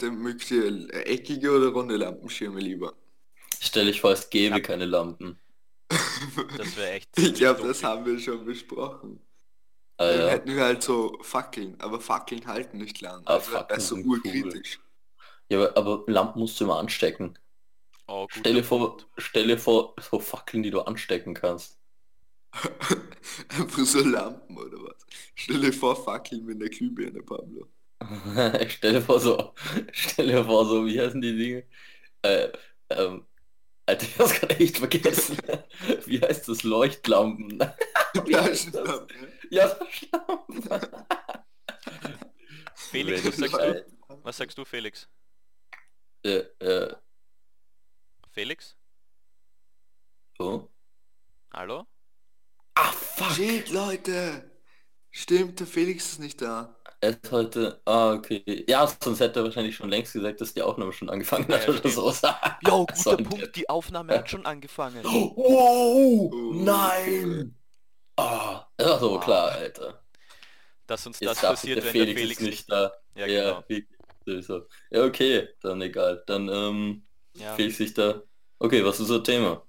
Leute, mögt ihr eckige oder runde Lampenschirme lieber? Stell ich vor, es gäbe keine Lampen. Das wäre echt. Ich glaube, das haben wir schon besprochen. Ah, Dann ja. hätten wir halt so Fackeln, aber Fackeln halten nicht lang. Ah, Also Fackeln das ist so sind cool. urkritisch. ja, aber, Lampen musst du immer anstecken. Oh, guter Stell dir vor, Punkt. stell dir vor, so Fackeln, die du anstecken kannst. Einfach so Lampen oder was? Stell dir vor, Fackeln mit einer Glühbirne, Pablo. Ich stelle vor so, stell dir vor so, wie heißen die Dinge? Äh, ähm, Alter, ich hab's gerade echt vergessen. wie heißt das? Leuchtlampen. Wie heißt das? Ja, Lampen. Felix, was sagst du? Was sagst du, Felix? Äh, äh, Felix? oh. Hallo? Ah, fuck. Shit, Leute! Stimmt, der Felix ist nicht da. Er ist heute, ah, okay. Ja, sonst hätte er wahrscheinlich schon längst gesagt, dass die Aufnahme schon angefangen hat Ja, oder so. Jo, So guter ein Punkt, die Aufnahme hat schon angefangen. Wow! Oh, Nein! Ah, das war so Wow. klar, Alter. Dass uns Jetzt das ich- passiert, der wenn Felix der Felix ist nicht da. Ja, Ja, genau. sowieso. Ja, okay, dann egal. Dann, ähm, Ja. Felix sich da. Okay, was ist so Thema?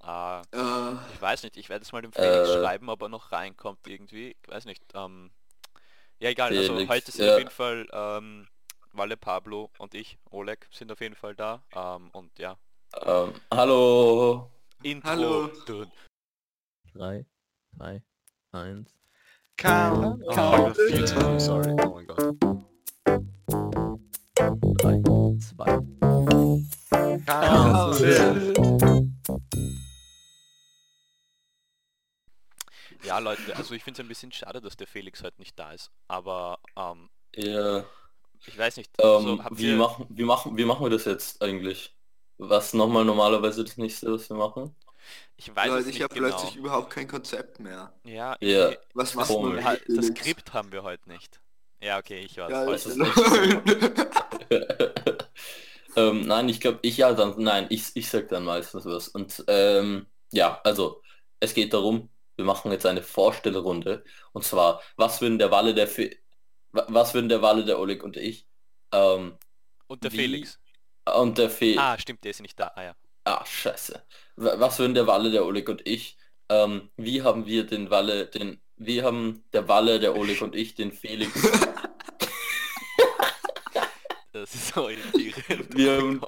Ah, Äh, ich weiß nicht, ich werde es mal dem Felix Äh. schreiben, ob er noch reinkommt irgendwie. Ich weiß nicht. Ähm, ja, egal. Also Felix, heute sind ja. auf jeden Fall ähm, Walle, Pablo und ich, Oleg, sind auf jeden Fall da. Ähm, und ja, Ähm, hallo. Intro. Hallo. Dun. 3, 2, 1. Count, Oh, viel zu früh, sorry. Oh mein Gott. 3, 2, Count. Also ich finde es ein bisschen schade, dass der Felix heute nicht da ist. Aber ähm, Ja, ich weiß nicht. ähm, so, habt wie, ihr, machen, wie, machen, wie machen wir das jetzt eigentlich? Was nochmal normalerweise das nächste, was wir machen? ich weiß es Leute, nicht ich habe genau. plötzlich überhaupt kein Konzept mehr. Ja, Ja. ich- Was das, macht Komisch. man ha- das? Skript haben wir heute nicht. Ja, okay, ich weiß. Ja, das ist ist ähm, nein, ich glaube, ich ja dann, nein, ich, ich sag dann meistens was. Und ähm, ja, also es geht darum, wir machen jetzt eine Vorstellrunde. Und zwar, was würden der Walle der Fe wa- was würden der Walle der Oleg und ich ähm, Und der wie- Felix. und der Fe Ah, stimmt, der ist nicht da. Ah ja. Ah, scheiße. Wa- Was würden der Walle, der Oleg und ich, ähm, wie haben wir den Walle, den, wie haben der Walle, der Oleg und ich den Felix, Das ist so irritierend. Wir Oh haben-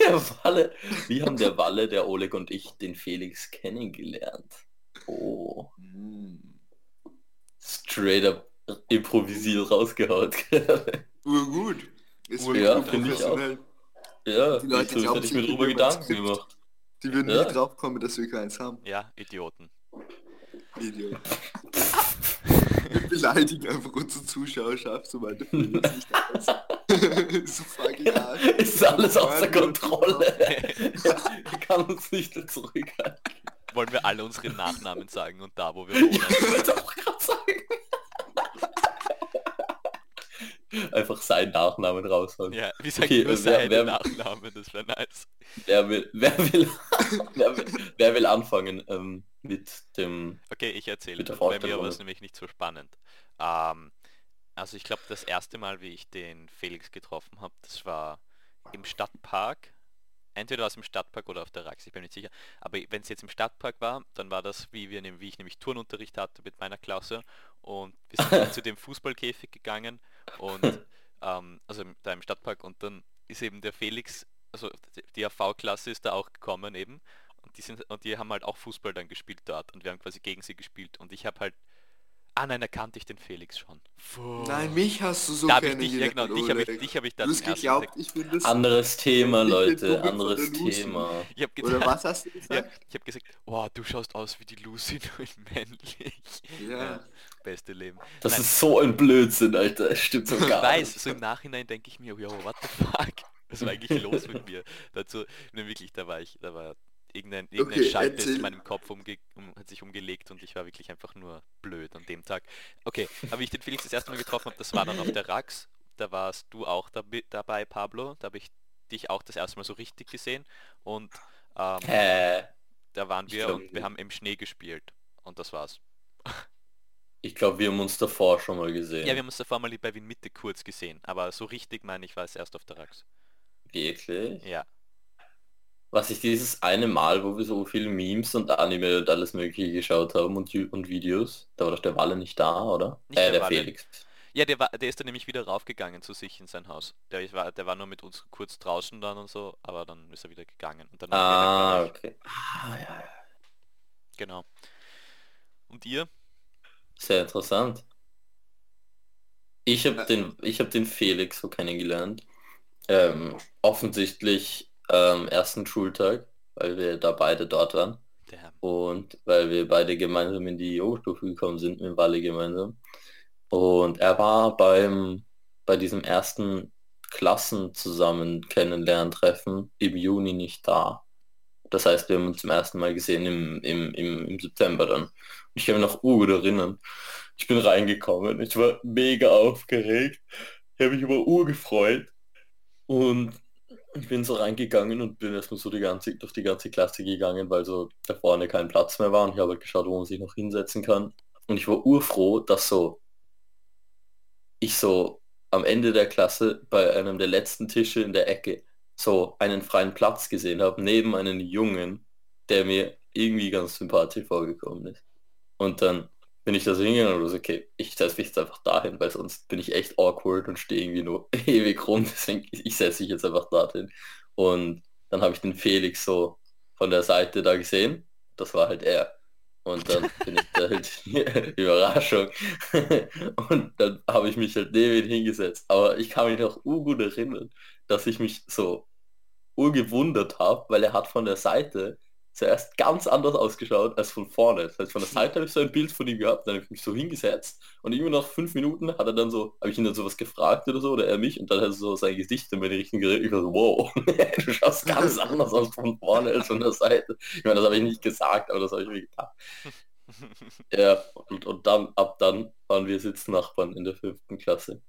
der Walle, wie haben der Walle, der Oleg und ich den Felix kennengelernt? Oh, Hm. straight up improvisiert rausgehaut. Urgut. Ist wirklich ja, finde ich professionell. ja, Die Leute so, glauben hätte ich mir wir ein Gedanken Skript. gemacht. Die würden Ja. nicht drauf kommen, dass wir keins haben. Ja, Idioten. Idiot. wir beleidigen einfach unsere Zuschauerschaft, sobald der nicht da ist. so fucking hart. Ist alles außer Kontrolle. Er kann uns nicht mehr zurückhalten. Wollen wir alle unsere Nachnamen sagen und da, wo wir Ich wohnen? wollte auch gerade sagen. Einfach seinen Nachnamen raushauen. Ja, wie sagt Okay, nur äh, wer- seine wer- Nachnamen, das wäre nice. Wer will, wer will, wer will, wer will anfangen ähm, mit dem... Okay, ich erzähle. Bei mir war es nämlich nicht so spannend. Ähm, also ich glaube, das erste Mal, wie ich den Felix getroffen habe, das war im Stadtpark. Entweder aus dem Stadtpark oder auf der Rax, ich bin nicht sicher. Aber wenn es jetzt im Stadtpark war, dann war das, wie, wir, wie ich nämlich Turnunterricht hatte mit meiner Klasse. Und wir sind dann zu dem Fußballkäfig gegangen und ähm, also da im Stadtpark und dann ist eben der Felix, also die- die AV-Klasse ist da auch gekommen eben und die sind und die haben halt auch Fußball dann gespielt dort und wir haben quasi gegen sie gespielt und ich habe halt ah nein, da kannte ich den Felix schon. Nein, mich hast du so da habe ich dich, ja genau, dich habe ich, dich habe ich da Du geglaubt, ich bin das... Anderes Thema, Ich bin Leute, anderes. Thema. ich habe Oder gesagt, was hast du ja, gesagt? ich habe gesagt, wow, du schaust aus wie die Lucy, nur in männlich. Ja. beste Leben. Das Nein. ist so ein Blödsinn, Alter. Es stimmt so Ich gar weiß, nicht. so im Nachhinein denke ich mir, yo, what the fuck? Was war eigentlich los mit mir? Dazu, ne, wirklich, da war ich, da war irgendein, irgendein Okay, Schalter ist erzähl. in meinem Kopf umge um, hat sich umgelegt und ich war wirklich einfach nur blöd an dem Tag. Okay, aber wie ich den Felix das erste Mal getroffen habe, das war dann auf der Rax. Da warst du auch dabi- dabei, Pablo. Da habe ich dich auch das erste Mal so richtig gesehen. Und ähm, Hä? da waren wir glaub und wir haben im Schnee gespielt. Und das war's. Ich glaube, wir haben uns davor schon mal gesehen. Ja, wir haben uns davor mal bei Wien Mitte kurz gesehen, aber so richtig meine ich war es erst auf der Rax. Wirklich? Ja. Was ich dieses eine Mal, wo wir so viele Memes und Anime und alles mögliche geschaut haben und, und Videos, da war doch der Walle nicht da, oder? Nicht äh, der der. Felix. Ja, der war, der ist dann nämlich wieder raufgegangen zu sich in sein Haus. Der war, der war nur mit uns kurz draußen dann und so, aber dann ist er wieder gegangen. Und dann Ah, okay. Ah, ja, ja. Genau. Und ihr? Sehr interessant. Ich habe den, ich hab den Felix so kennengelernt. Ähm, offensichtlich ähm, ersten Schultag, weil wir da beide dort waren. Der Und weil wir beide gemeinsam in die Oberstufe gekommen sind, mit Walle gemeinsam. Und er war beim, bei diesem ersten Klassen zusammen kennenlerntreffen im Juni nicht da. Das heißt, wir haben uns zum ersten Mal gesehen im, im, im, im September dann. Und ich kann mich noch gut erinnern. Ich bin reingekommen, ich war mega aufgeregt. Ich habe mich über Uhr gefreut. Und ich bin so reingegangen und bin erstmal so die ganze, durch die ganze Klasse gegangen, weil so da vorne kein Platz mehr war und ich habe halt geschaut, wo man sich noch hinsetzen kann. Und ich war urfroh, dass so ich so am Ende der Klasse bei einem der letzten Tische in der Ecke so einen freien Platz gesehen habe, neben einem Jungen, der mir irgendwie ganz sympathisch vorgekommen ist. Und dann bin ich da so hingegangen und so, okay, ich setze mich jetzt einfach dahin, weil sonst bin ich echt awkward und stehe irgendwie nur ewig rum. Deswegen, ich setze mich jetzt einfach dorthin. Und dann habe ich den Felix so von der Seite da gesehen. Das war halt er. Und dann bin ich da halt, Überraschung. Und dann habe ich mich halt neben ihn hingesetzt. Aber ich kann mich noch urgut erinnern, dass ich mich so urgewundert habe, weil er hat von der Seite zuerst ganz anders ausgeschaut als von vorne. Das heißt, von der Seite habe ich so ein Bild von ihm gehabt, dann habe ich mich so hingesetzt und immer nach fünf Minuten hat er dann so, habe ich ihn dann sowas gefragt oder so, oder er mich und dann hat er so sein Gesicht in meine Richtung geredet. Ich war so, wow, du schaust ganz anders aus von vorne als von der Seite. Ich meine, das habe ich nicht gesagt, aber das habe ich mir gedacht. Ja, und, und dann, ab dann waren wir Sitznachbarn in der fünften Klasse.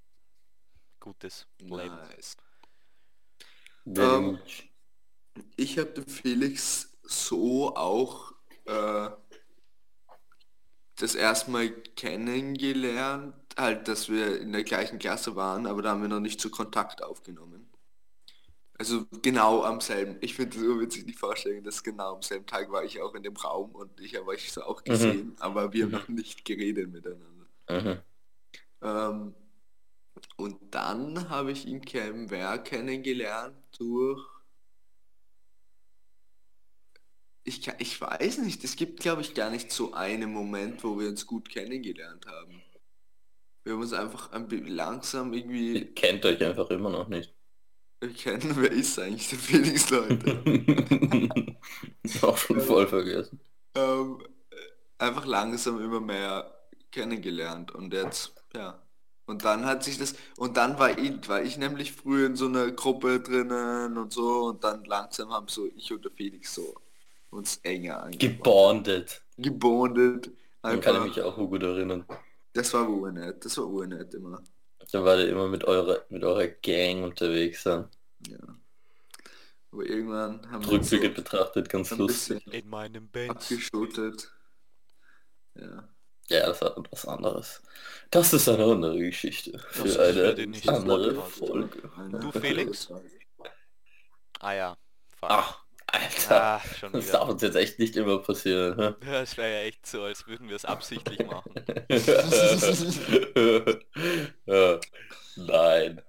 Gutes Leben. Nice. Very Ähm. Ich habe den Felix so auch äh, das erste Mal kennengelernt, halt, dass wir in der gleichen Klasse waren, aber da haben wir noch nicht so Kontakt aufgenommen. Also genau am selben. Ich finde es urwitzig, die Vorstellung, dass genau am selben Tag war ich auch in dem Raum und ich habe euch so auch gesehen, aber wir haben noch nicht geredet miteinander. Mhm. Ähm, und dann habe ich ihn kennen, wer kennengelernt durch. Ich, ich weiß nicht, es gibt glaube ich gar nicht so einen Moment, wo wir uns gut kennengelernt haben. Wir haben uns einfach ein langsam irgendwie Ihr kennt euch einfach immer noch nicht. erkennen, wer ist eigentlich der Felix, Leute. Auch schon voll vergessen. ähm, einfach langsam immer mehr kennengelernt und jetzt, ja. Und dann hat sich das, und dann war ich, war ich nämlich früher in so einer Gruppe drinnen und so und dann langsam haben so ich und der Felix so uns enger angefangen. Gebondet. Gebondet. Dann kann ich mich auch gut erinnern. das war urnett, das war urnett immer. Dann war der immer mit eurer, mit eurer Gang unterwegs sein. Ja. Aber irgendwann haben wir uns so Rückblickend betrachtet ganz ein lustig. In meinem Benz. abgeschottet. Ja. Ja, das war etwas anderes. Das ist eine andere Geschichte. Für eine andere. Folge. Du, Felix? Ah ja. Fuck. Ach, Alter. Ah, schon Das darf uns jetzt echt nicht immer passieren. hä? Das wäre ja echt so, als würden wir es absichtlich machen. ja. Nein.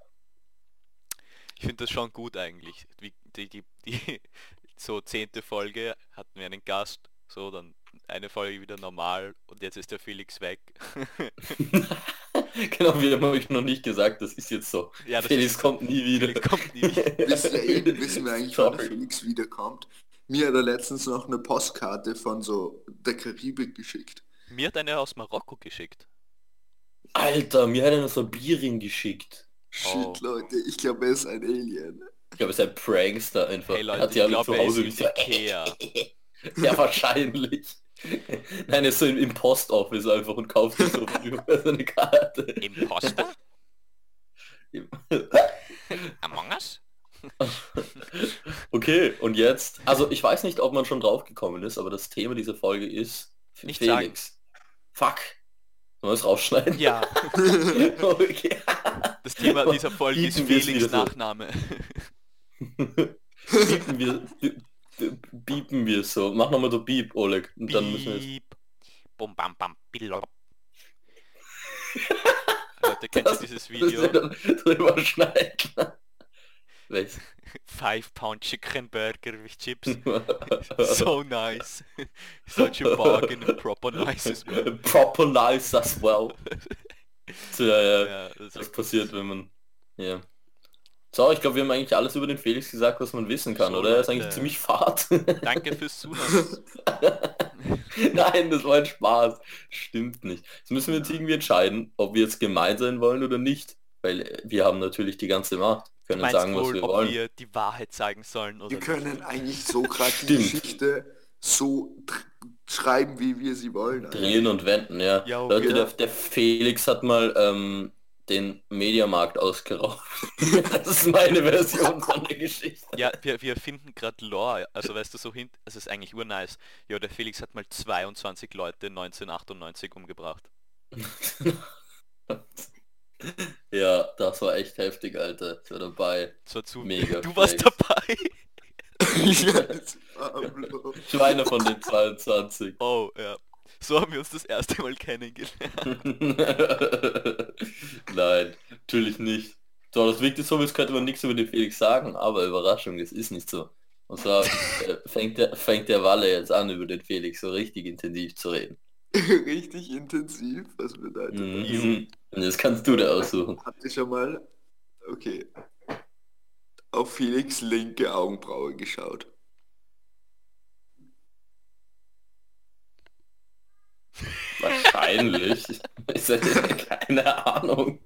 Ich finde das schon gut eigentlich. Wie die, die, die so zehnte Folge hatten wir einen Gast, so dann eine Folge wieder normal und jetzt ist der Felix weg. genau, wir haben euch noch nicht gesagt, das ist jetzt so. ja, das Felix ist, kommt nie wieder. Felix kommt nie wieder. Wissen wir, eben, wissen wir eigentlich, wann. Felix wiederkommt? Mir hat er letztens noch eine Postkarte von so der Karibik geschickt. Mir hat eine aus Marokko geschickt. Alter, mir hat einer so ein Bierin geschickt. Shit, Oh. Leute, ich glaube, er ist ein Alien. Ich glaube, es ist ein Prankster einfach. Hey Er Leute, hat ich glaube, zu er ist Ikea. Ja, wahrscheinlich. Nein, er ist so im, im Postoffice einfach und kauft sich so für seine Karte. Imposter? Among Us? Okay, und jetzt, also ich weiß nicht, ob man schon drauf gekommen ist, aber das Thema dieser Folge ist Nicht Felix. Fuck. wir es rausschneiden? Ja, okay. das Thema dieser Folge ist Bieten es Felix. Nachname. Biepen wir, biepen wir so. Mach nochmal so Beep, Oleg. Und dann müssen wir Piep. Bum bam bam billob. Leute, kennt ihr dieses Video? dann drüber schneiden. Welches? Five Pound Chicken Burger with chips. So nice. Such a bargain and proper nice as well. Proper nice as well. So, ja, ja, Ja, das das passiert, wenn man... Ja. So, ich glaube, wir haben eigentlich alles über den Felix gesagt, was man wissen kann, So, oder? Er ist eigentlich Leute. ziemlich fad. Danke fürs Zuhören. Nein, das war ein Spaß. Stimmt nicht. Jetzt müssen wir jetzt irgendwie entscheiden, ob wir jetzt gemein sein wollen oder nicht. Weil wir haben natürlich die ganze Macht. Wir können sagen, was wohl, wir ob wollen. wir die Wahrheit sagen sollen oder Wir nicht? können eigentlich so gerade die. Geschichte so schreiben, wie wir sie wollen. Drehen und wenden, ja. Ja, Leute, okay. der, der Felix hat mal ähm, den Mediamarkt ausgeraubt. das ist meine Version von der Geschichte. Ja, wir, wir finden gerade Lore, also weißt du, so hin, es ist eigentlich urnice. Ja, der Felix hat mal 22 Leute 1998 umgebracht. ja, das war echt heftig, Alter. Ich war dabei. Das war zu... Mega du warst flex. dabei? Einer von den 22. Oh, ja. So haben wir uns das erste Mal kennengelernt. Nein, natürlich nicht. So, das wirkt jetzt so, als könnte man nichts über den Felix sagen, aber Überraschung, es ist nicht so. Und zwar äh, fängt, der, fängt der Walle jetzt an, über den Felix so richtig intensiv zu reden. Richtig intensiv, was bedeutet das? Mhm. Und das kannst du dir aussuchen. Habt ihr schon mal, okay, auf Felix linke Augenbraue geschaut? Wahrscheinlich. Ich hätte keine Ahnung.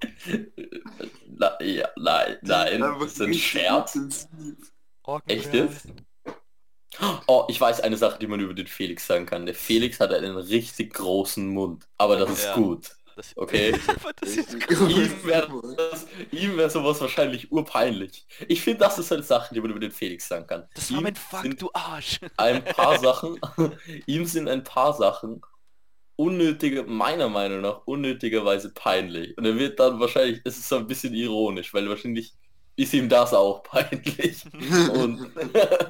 Na, ja, nein, nein, das ist ein Scherz. Echt jetzt? Oh, ich weiß eine Sache, die man über den Felix sagen kann. Der Felix hat einen richtig großen Mund. Aber das ist Ja. gut. Okay. das. Ihm wäre wäre sowas wahrscheinlich urpeinlich. Ich finde, das ist eine Sache, die man über den Felix sagen kann. Das war Ihm mein Fuck, du Arsch. ein paar Sachen, ihm sind ein paar Sachen unnötige, meiner Meinung nach, unnötigerweise peinlich. Und er wird dann wahrscheinlich, es ist so ein bisschen ironisch, weil wahrscheinlich ist ihm das auch peinlich. Und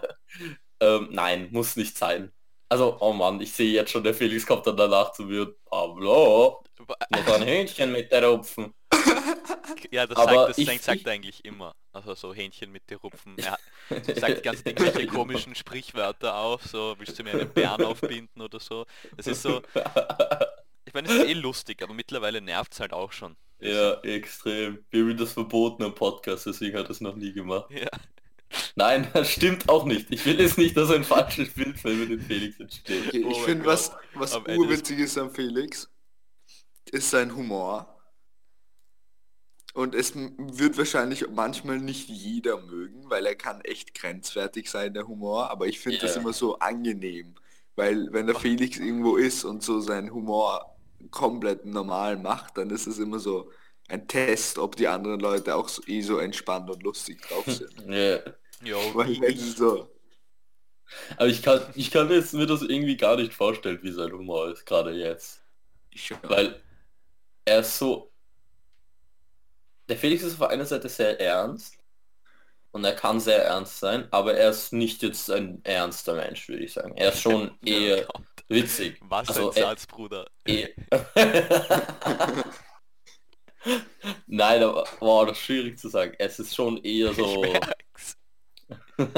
ähm, nein, muss nicht sein. Also, oh Mann, ich sehe jetzt schon, der Felix kommt dann danach zu mir und Pablo, noch ein Hähnchen mit der Rupfen. Ja, das Aber sagt, das ich- sagt, er eigentlich immer. Also so Hähnchen mit den Rupfen. Er sagt ganz irgendwelche komischen Sprichwörter auf, so willst du mir einen Bären aufbinden oder so. Es ist so, ich meine, es ist eh lustig, aber mittlerweile nervt es halt auch schon. Ja, extrem. Wir haben das verboten im Podcast, deswegen hat er es noch nie gemacht. Ja. Nein, das stimmt auch nicht. Ich will jetzt nicht, dass ein falsches Bild für den Felix entsteht. Okay, Oh ich finde, was, was ist am Felix, ist sein Humor. Und es wird wahrscheinlich manchmal nicht jeder mögen, weil er kann echt grenzwertig sein, der Humor. Aber ich finde das Ja. immer so angenehm. Weil wenn der Felix irgendwo ist und so seinen Humor komplett normal macht, dann ist es immer so ein Test, ob die anderen Leute auch so, eh so entspannt und lustig drauf sind. Ja. Jo, Weil wenn sie so, Aber ich kann, ich kann jetzt mir das irgendwie gar nicht vorstellen, wie sein Humor ist, gerade jetzt. ich, Weil er ist so... Der Felix ist auf einer Seite sehr ernst. Und er kann sehr ernst sein, aber er ist nicht jetzt ein ernster Mensch, würde ich sagen. Er ist schon eher Gott. witzig. Was Also, ein äh, Satz, Bruder. Eh. Nein, aber boah, das ist schwierig zu sagen. Es ist schon eher so.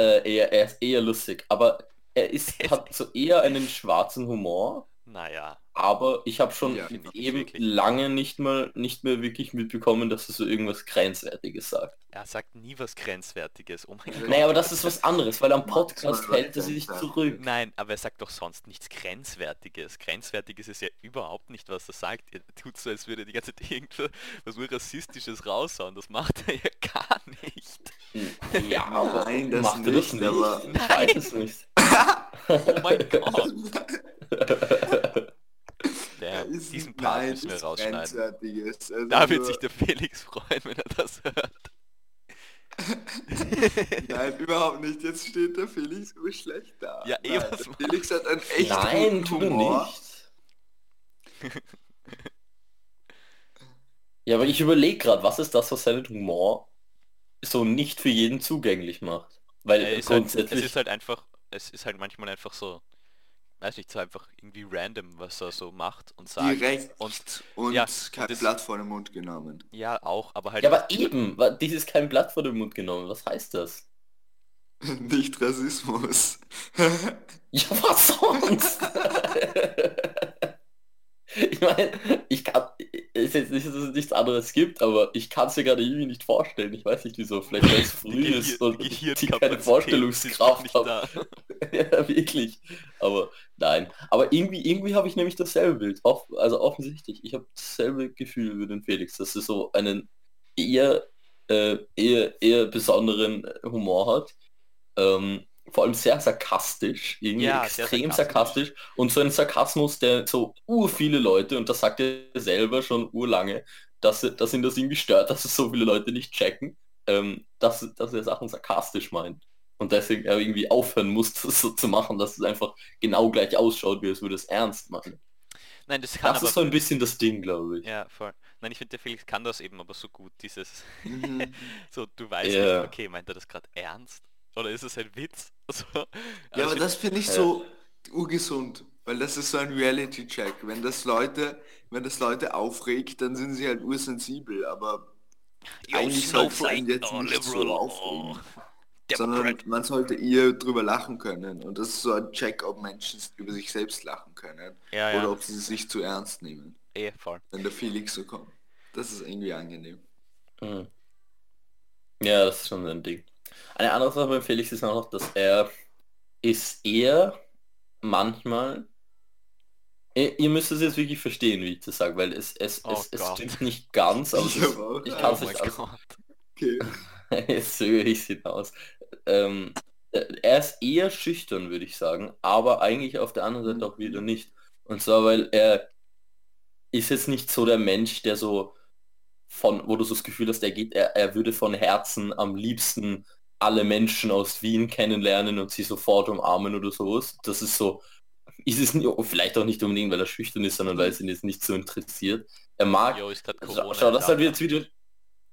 Äh, eher, er ist eher lustig. Aber er ist, hat so eher einen schwarzen Humor. Naja, Aber ich habe schon Ja, eben lange nicht mal nicht mehr wirklich mitbekommen, dass er so irgendwas Grenzwertiges sagt. er sagt nie was Grenzwertiges. Oh mein Gott. Naja, aber das ist was anderes, weil am Podcast hält er sich zurück. Nein, aber er sagt doch sonst nichts Grenzwertiges. Grenzwertiges ist ja überhaupt nicht, was er sagt. Er tut so, als würde er die ganze Zeit irgendwo was nur Rassistisches raushauen. Das macht er ja gar nicht. Ja, aber Nein, das macht er das nicht, nicht? aber- Ich weiß es nicht. Oh mein Gott. Ist diesen Part nein, müssen wir rausschneiden. Also Da wird sich der Felix freuen, wenn er das hört. Nein, überhaupt nicht. Jetzt steht der Felix so schlecht da. Ja, eh, was der Felix hat einen echt Nein, guten tu Humor. nicht. Ja, aber ich überlege gerade, was ist das, was seinen Humor so nicht für jeden zugänglich macht? Weil Er ist halt, grundsätzlich... es ist halt einfach, es ist halt manchmal einfach so, weiß nicht, so einfach irgendwie random, was er so macht und sagt. Direkt Und und ja, kein das- Blatt vor den Mund genommen. ja, auch, aber halt ja, aber eben, dieses kein Blatt vor den Mund genommen. Was heißt das? Nicht Rassismus. Ja, was sonst? ich meine, ich kann, ist jetzt nicht, dass es nichts anderes gibt, aber ich kann es mir gerade irgendwie nicht vorstellen. Ich weiß nicht wieso, vielleicht weil es früh die ist und Gehir- die keine Vorstellungskraft haben. ja, wirklich. Aber nein. Aber irgendwie, irgendwie habe ich nämlich dasselbe Bild. Off, also offensichtlich, ich habe dasselbe Gefühl wie den Felix, dass er so einen eher, äh, eher, eher besonderen Humor hat. Ähm, vor allem sehr sarkastisch, irgendwie Ja, extrem sarkastisch. sarkastisch. Und so ein Sarkasmus, der so ur viele Leute, und das sagt er selber schon urlange, dass, dass ihn das irgendwie stört, dass es so viele Leute nicht checken, ähm, dass, dass er Sachen sarkastisch meint. Und deswegen er irgendwie aufhören muss, das so zu machen, dass es einfach genau gleich ausschaut, wie es würde es ernst machen. Nein, das kann Das ist so ein bisschen das Ding, glaube ich. ja, voll. Nein, ich finde, der Felix kann das eben aber so gut, dieses... Mhm. so, du weißt Ja. nicht, okay, meint er das gerade ernst? Oder ist es ein Witz? So, Ja, also aber ich das finde ich Ja. so ungesund, weil das ist so ein Reality-Check. Wenn das Leute, wenn das Leute aufregt, dann sind sie halt ursensibel, aber Yo, eigentlich sollte man jetzt oh, nicht so liberal, aufregen, oh, sondern man sollte eher drüber lachen können. Und das ist so ein Check, ob Menschen über sich selbst lachen können Ja, oder ja, ob sie sich zu ernst nehmen, eh, voll. wenn der Felix so kommt. Das ist irgendwie angenehm. Mhm. Ja, das ist schon ein Ding. Eine andere Sache bei Felix ist auch noch, dass er ist eher manchmal ihr, müsst es jetzt wirklich verstehen, wie ich das sage, weil es, es, Oh es, es stimmt nicht ganz, aber Ich ich Oh kann es mein nicht aus, Gott. Okay. Jetzt zögere ich es hinaus. Ähm, äh, er ist eher schüchtern, würde ich sagen, aber eigentlich auf der anderen Seite auch wieder nicht. Und zwar, weil er ist jetzt nicht so der Mensch, der so von, wo du so das Gefühl hast, er geht, er, er würde von Herzen am liebsten alle Menschen aus Wien kennenlernen und sie sofort umarmen oder sowas. Das ist so, ist es nicht, vielleicht auch nicht unbedingt, weil er schüchtern ist, sondern weil es ihn jetzt nicht so interessiert. Er mag Jo, Schau, Corona. schau, das halt jetzt wieder.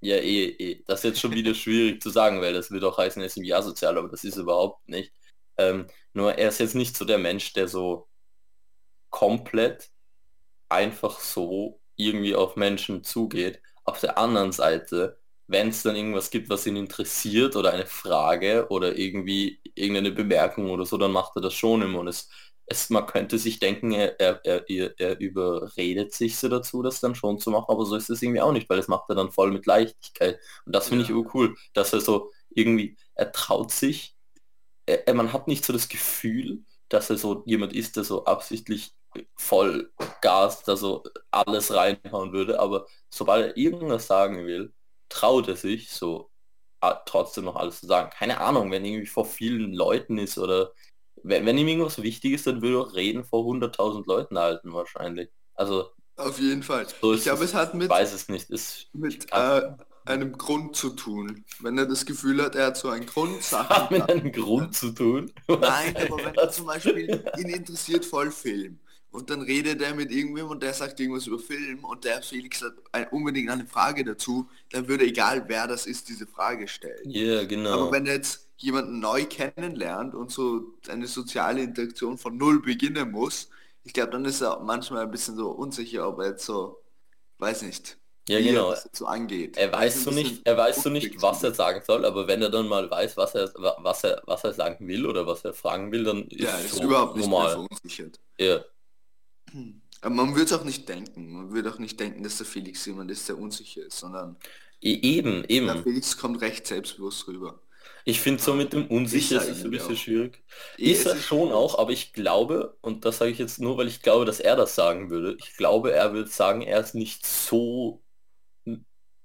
Ja, eh, eh. Das ist jetzt schon wieder schwierig zu sagen, weil das wird auch heißen, er ist irgendwie asozial, aber das ist überhaupt nicht. Ähm, nur er ist jetzt nicht so der Mensch, der so komplett einfach so irgendwie auf Menschen zugeht. Auf der anderen Seite, wenn es dann irgendwas gibt, was ihn interessiert oder eine Frage oder irgendwie irgendeine Bemerkung oder so, dann macht er das schon immer und es es, man könnte sich denken, er, er, er, er- er überredet sich so dazu, das dann schon zu machen, aber so ist es irgendwie auch nicht, weil das macht er dann voll mit Leichtigkeit. Und das finde ich Ja. cool, dass er so irgendwie, er traut sich, er- man hat nicht so das Gefühl, dass er so jemand ist, der so absichtlich voll Gas, da so alles reinhauen würde, aber sobald er irgendwas sagen will, traut er sich so ah, trotzdem noch alles zu sagen. Keine Ahnung, wenn irgendwie vor vielen Leuten ist oder wenn, wenn ihm irgendwas wichtig ist, dann würde er auch reden vor 100.000 Leuten halten wahrscheinlich. Also Auf jeden Fall. so ich glaube, es, es hat mit, weiß es nicht. Ist, mit äh, einem Grund zu tun. Wenn er das Gefühl hat, er hat so einen Grund, hat Sachen mit einem Grund zu tun. Nein, aber wenn er zum Beispiel ihn interessiert voll Film und dann redet er mit irgendwem und der sagt irgendwas über Film und der Felix hat ein, unbedingt eine Frage dazu, dann würde egal wer das ist, diese Frage stellen. Ja, genau. Aber wenn er jetzt jemanden neu kennenlernt und so eine soziale Interaktion von null beginnen muss, ich glaube, dann ist er manchmal ein bisschen so unsicher, ob er jetzt so, weiß nicht, ja, genau. er so angeht. Er weiß Das so nicht, er weiß so nicht, was er sagen soll, aber wenn er dann mal weiß, was er, was er, was er sagen will oder was er fragen will, dann ist Ja, ist so überhaupt nicht mehr normal. verunsichert. Ja. Aber man wird es auch nicht denken. Man wird auch nicht denken, dass der Felix jemand ist, der unsicher ist, sondern E- Eben, der eben. Felix kommt recht selbstbewusst rüber. Ich finde so mit dem Unsicher Ist er es ein bisschen auch. schwierig. Ist er schon auch, aber ich glaube, und das sage ich jetzt nur, weil ich glaube, dass er das sagen würde, ich glaube, er würde sagen, er ist nicht so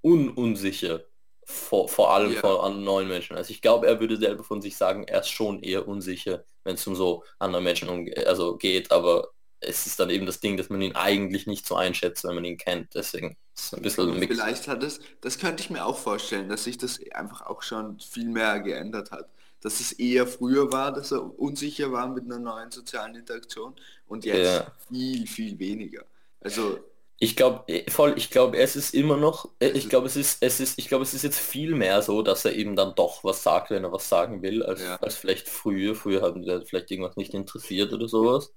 ununsicher vor, vor allem Ja. vor an neuen Menschen. Also ich glaube, er würde selber von sich sagen, er ist schon eher unsicher, wenn es um so andere Menschen umge also geht, aber es ist dann eben das Ding, dass man ihn eigentlich nicht so einschätzt, wenn man ihn kennt. Deswegen ist es ein bisschen ein Mix. Vielleicht hat es, das könnte ich mir auch vorstellen, dass sich das einfach auch schon viel mehr geändert hat. Dass es eher früher war, dass er unsicher war mit einer neuen sozialen Interaktion und jetzt Ja. viel, viel weniger. Also, Ich glaube voll, ich glaube, es ist immer noch, Es ich glaube, es ist, es ist, ich glaube, es ist jetzt viel mehr so, dass er eben dann doch was sagt, wenn er was sagen will, als, Ja. als vielleicht früher. Früher haben wir vielleicht irgendwas nicht interessiert oder sowas.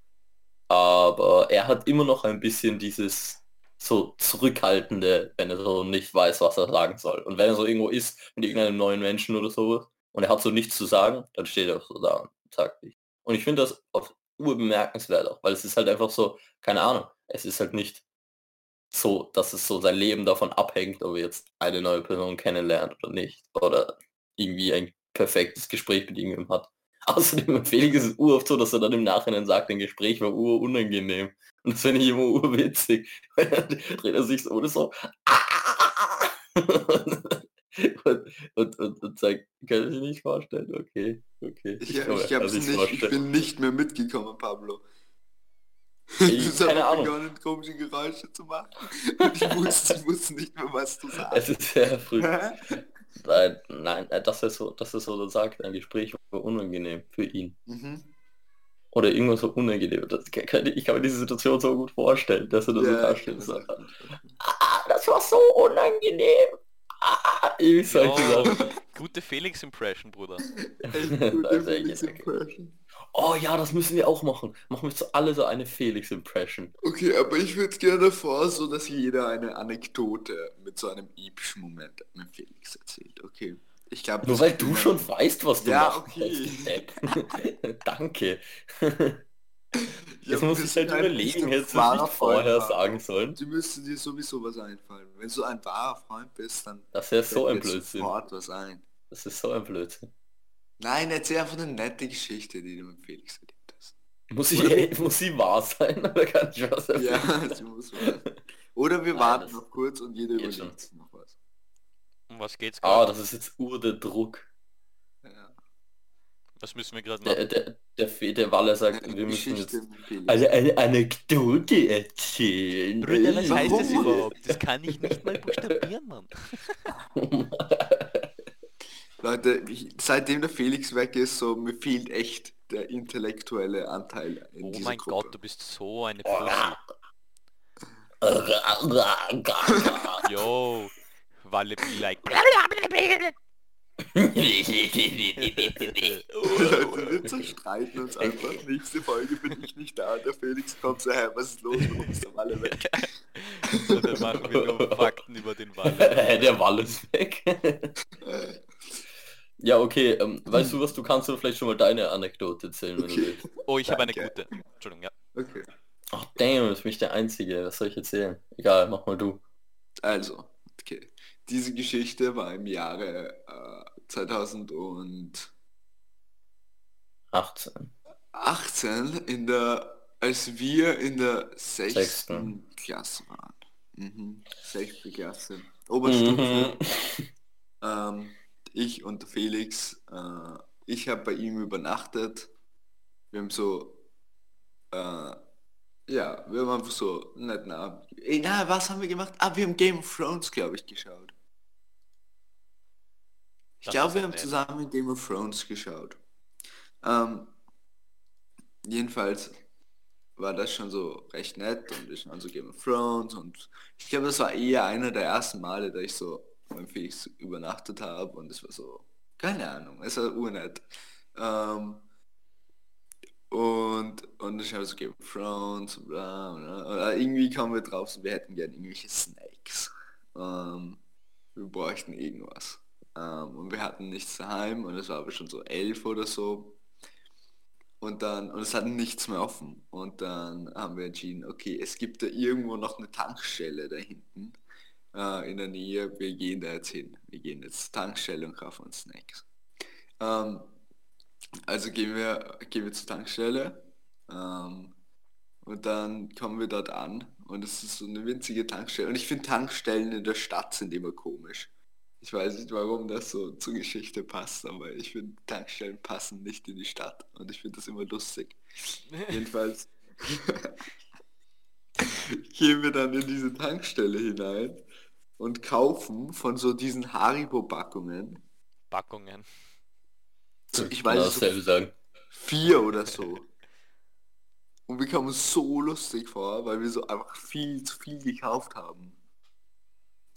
Aber er hat immer noch ein bisschen dieses so zurückhaltende, wenn er so nicht weiß, was er sagen soll. Und wenn er so irgendwo ist mit irgendeinem neuen Menschen oder sowas und er hat so nichts zu sagen, dann steht er so da und sagt nichts. Und ich finde das auch urbemerkenswert auch, weil es ist halt einfach so, keine Ahnung, es ist halt nicht so, dass es so sein Leben davon abhängt, ob er jetzt eine neue Person kennenlernt oder nicht. Oder irgendwie ein perfektes Gespräch mit irgendjemandem hat. Außerdem Felix ist es uroft so, dass er dann im Nachhinein sagt, ein Gespräch war urunangenehm. Und das finde ich immer urwitzig. Weil dann dreht er sich so oder so. und, und, und, und sagt, kann ich nicht vorstellen, okay, okay. ich, ich, hab's das nicht ich bin nicht mehr mitgekommen, Pablo. Ich- hast keine Ahnung. begonnen, komische Geräusche zu machen. Und ich wusste, ich wusste nicht mehr, was du Es sagst. ist sehr früh. Hä? Nein, nein, äh, dass er so, dass er so sagt, ein Gespräch war unangenehm für ihn. mhm. Oder irgendwas so unangenehm. Das kann, ich kann mir diese Situation so gut vorstellen, dass er das so Ja, ich darstellt. So, das vorstellen. ah, das war so unangenehm. Ah, ich sag das. gute Felix-Impression, Bruder. Das gute ist echt- Felix Impression. Oh ja, das müssen wir auch machen. Machen wir so alle so eine Felix-Impression. Okay, aber ich würde gerne vor, so dass jeder eine Anekdote mit so einem epischen Moment mit Felix erzählt. Okay. Ich glaube, Nur weil du schon weißt, was du Ja, machst. okay. Danke. Ja, Jetzt muss wir ich halt ein überlegen, hättest du es nicht vorher Freund, sagen sollen. Du müsste dir sowieso was einfallen. Wenn du ein wahrer Freund bist, dann Das wäre so ein Blödsinn. sofort was ein. Das ist so ein Blödsinn. Nein, erzähl einfach eine nette Geschichte, die du mit Felix erlebt hast. Muss sie, muss sie wahr sein oder kann ich was erzählen? Ja, sie muss wahr sein. Oder wir Nein, warten das noch kurz und jeder geht überlegt sich noch was. Um was geht's Ah, gerade? das ist jetzt ur der Druck. Ja. was müssen wir gerade Der, machen? der, der, Fe- der Walle sagt, Eine wir müssen jetzt mit Felix. eine, eine Anekdote erzählen. Bruder, was heißt das überhaupt? Das kann ich nicht mal buchstabieren, Mann. Leute, ich, seitdem der Felix weg ist, so mir fehlt echt der intellektuelle Anteil in Oh dieser mein Gruppe. Gott, du bist so eine Pussy. Yo, Walle be like. Leute, wir zerstreiten uns einfach. Nächste Folge bin ich nicht da der Felix kommt so, hä, was ist los? Warum ist der Walle weg? Und dann machen wir nur Fakten über den Walle. der Walle ist weg. Ja, okay. Ähm, weißt du was, du kannst du vielleicht schon mal deine Anekdote erzählen, wenn du willst. Oh, ich habe eine Danke. gute. Entschuldigung, ja. Okay. Ach damn, ist mich der Einzige. Was soll ich erzählen? Egal, mach mal du. Also, okay. Diese Geschichte war im Jahre äh, 2018 18. in der, als wir in der sechsten Sechsten. Klasse waren. Mhm. Sechste Klasse. Oberstufe. Mhm. Ähm, ich und Felix, äh, ich habe bei ihm übernachtet. Wir haben so, äh, ja, wir haben einfach so einen netten Abend. Ey, na, was haben wir gemacht? Ah, wir haben Game of Thrones, glaube ich, geschaut. Ich glaube, wir haben zusammen Game of Thrones geschaut. Ähm, jedenfalls war das schon so recht nett und wir schauen so Game of Thrones und ich glaube, das war eher einer der ersten Male, da ich so beim Felix übernachtet habe und es war so, keine Ahnung, es war urnett. Ähm, und, und ich habe so Game of Thrones, bla, bla, irgendwie kamen wir drauf, so, wir hätten gerne irgendwelche Snacks. Ähm, wir bräuchten irgendwas. Ähm, und wir hatten nichts daheim und es war aber schon so elf oder so. Und dann, und es hatten nichts mehr offen. Und dann haben wir entschieden, okay, es gibt da irgendwo noch eine Tankstelle da hinten äh, in der Nähe. Wir gehen da jetzt hin. Wir gehen jetzt zur Tankstelle und kaufen uns Snacks. Ähm, also gehen wir, gehen wir zur Tankstelle. Ähm, und dann kommen wir dort an. Und es ist so eine winzige Tankstelle. Und ich finde Tankstellen in der Stadt sind immer komisch. Ich weiß nicht, warum das so zur Geschichte passt, aber ich finde, Tankstellen passen nicht in die Stadt und ich finde das immer lustig. Jedenfalls gehen wir dann in diese Tankstelle hinein und kaufen von so diesen Haribo-Packungen, Packungen. so, ich Genau weiß, so dasselbe sagen. vier oder so. Und wir kamen uns so lustig vor, weil wir so einfach viel zu viel gekauft haben.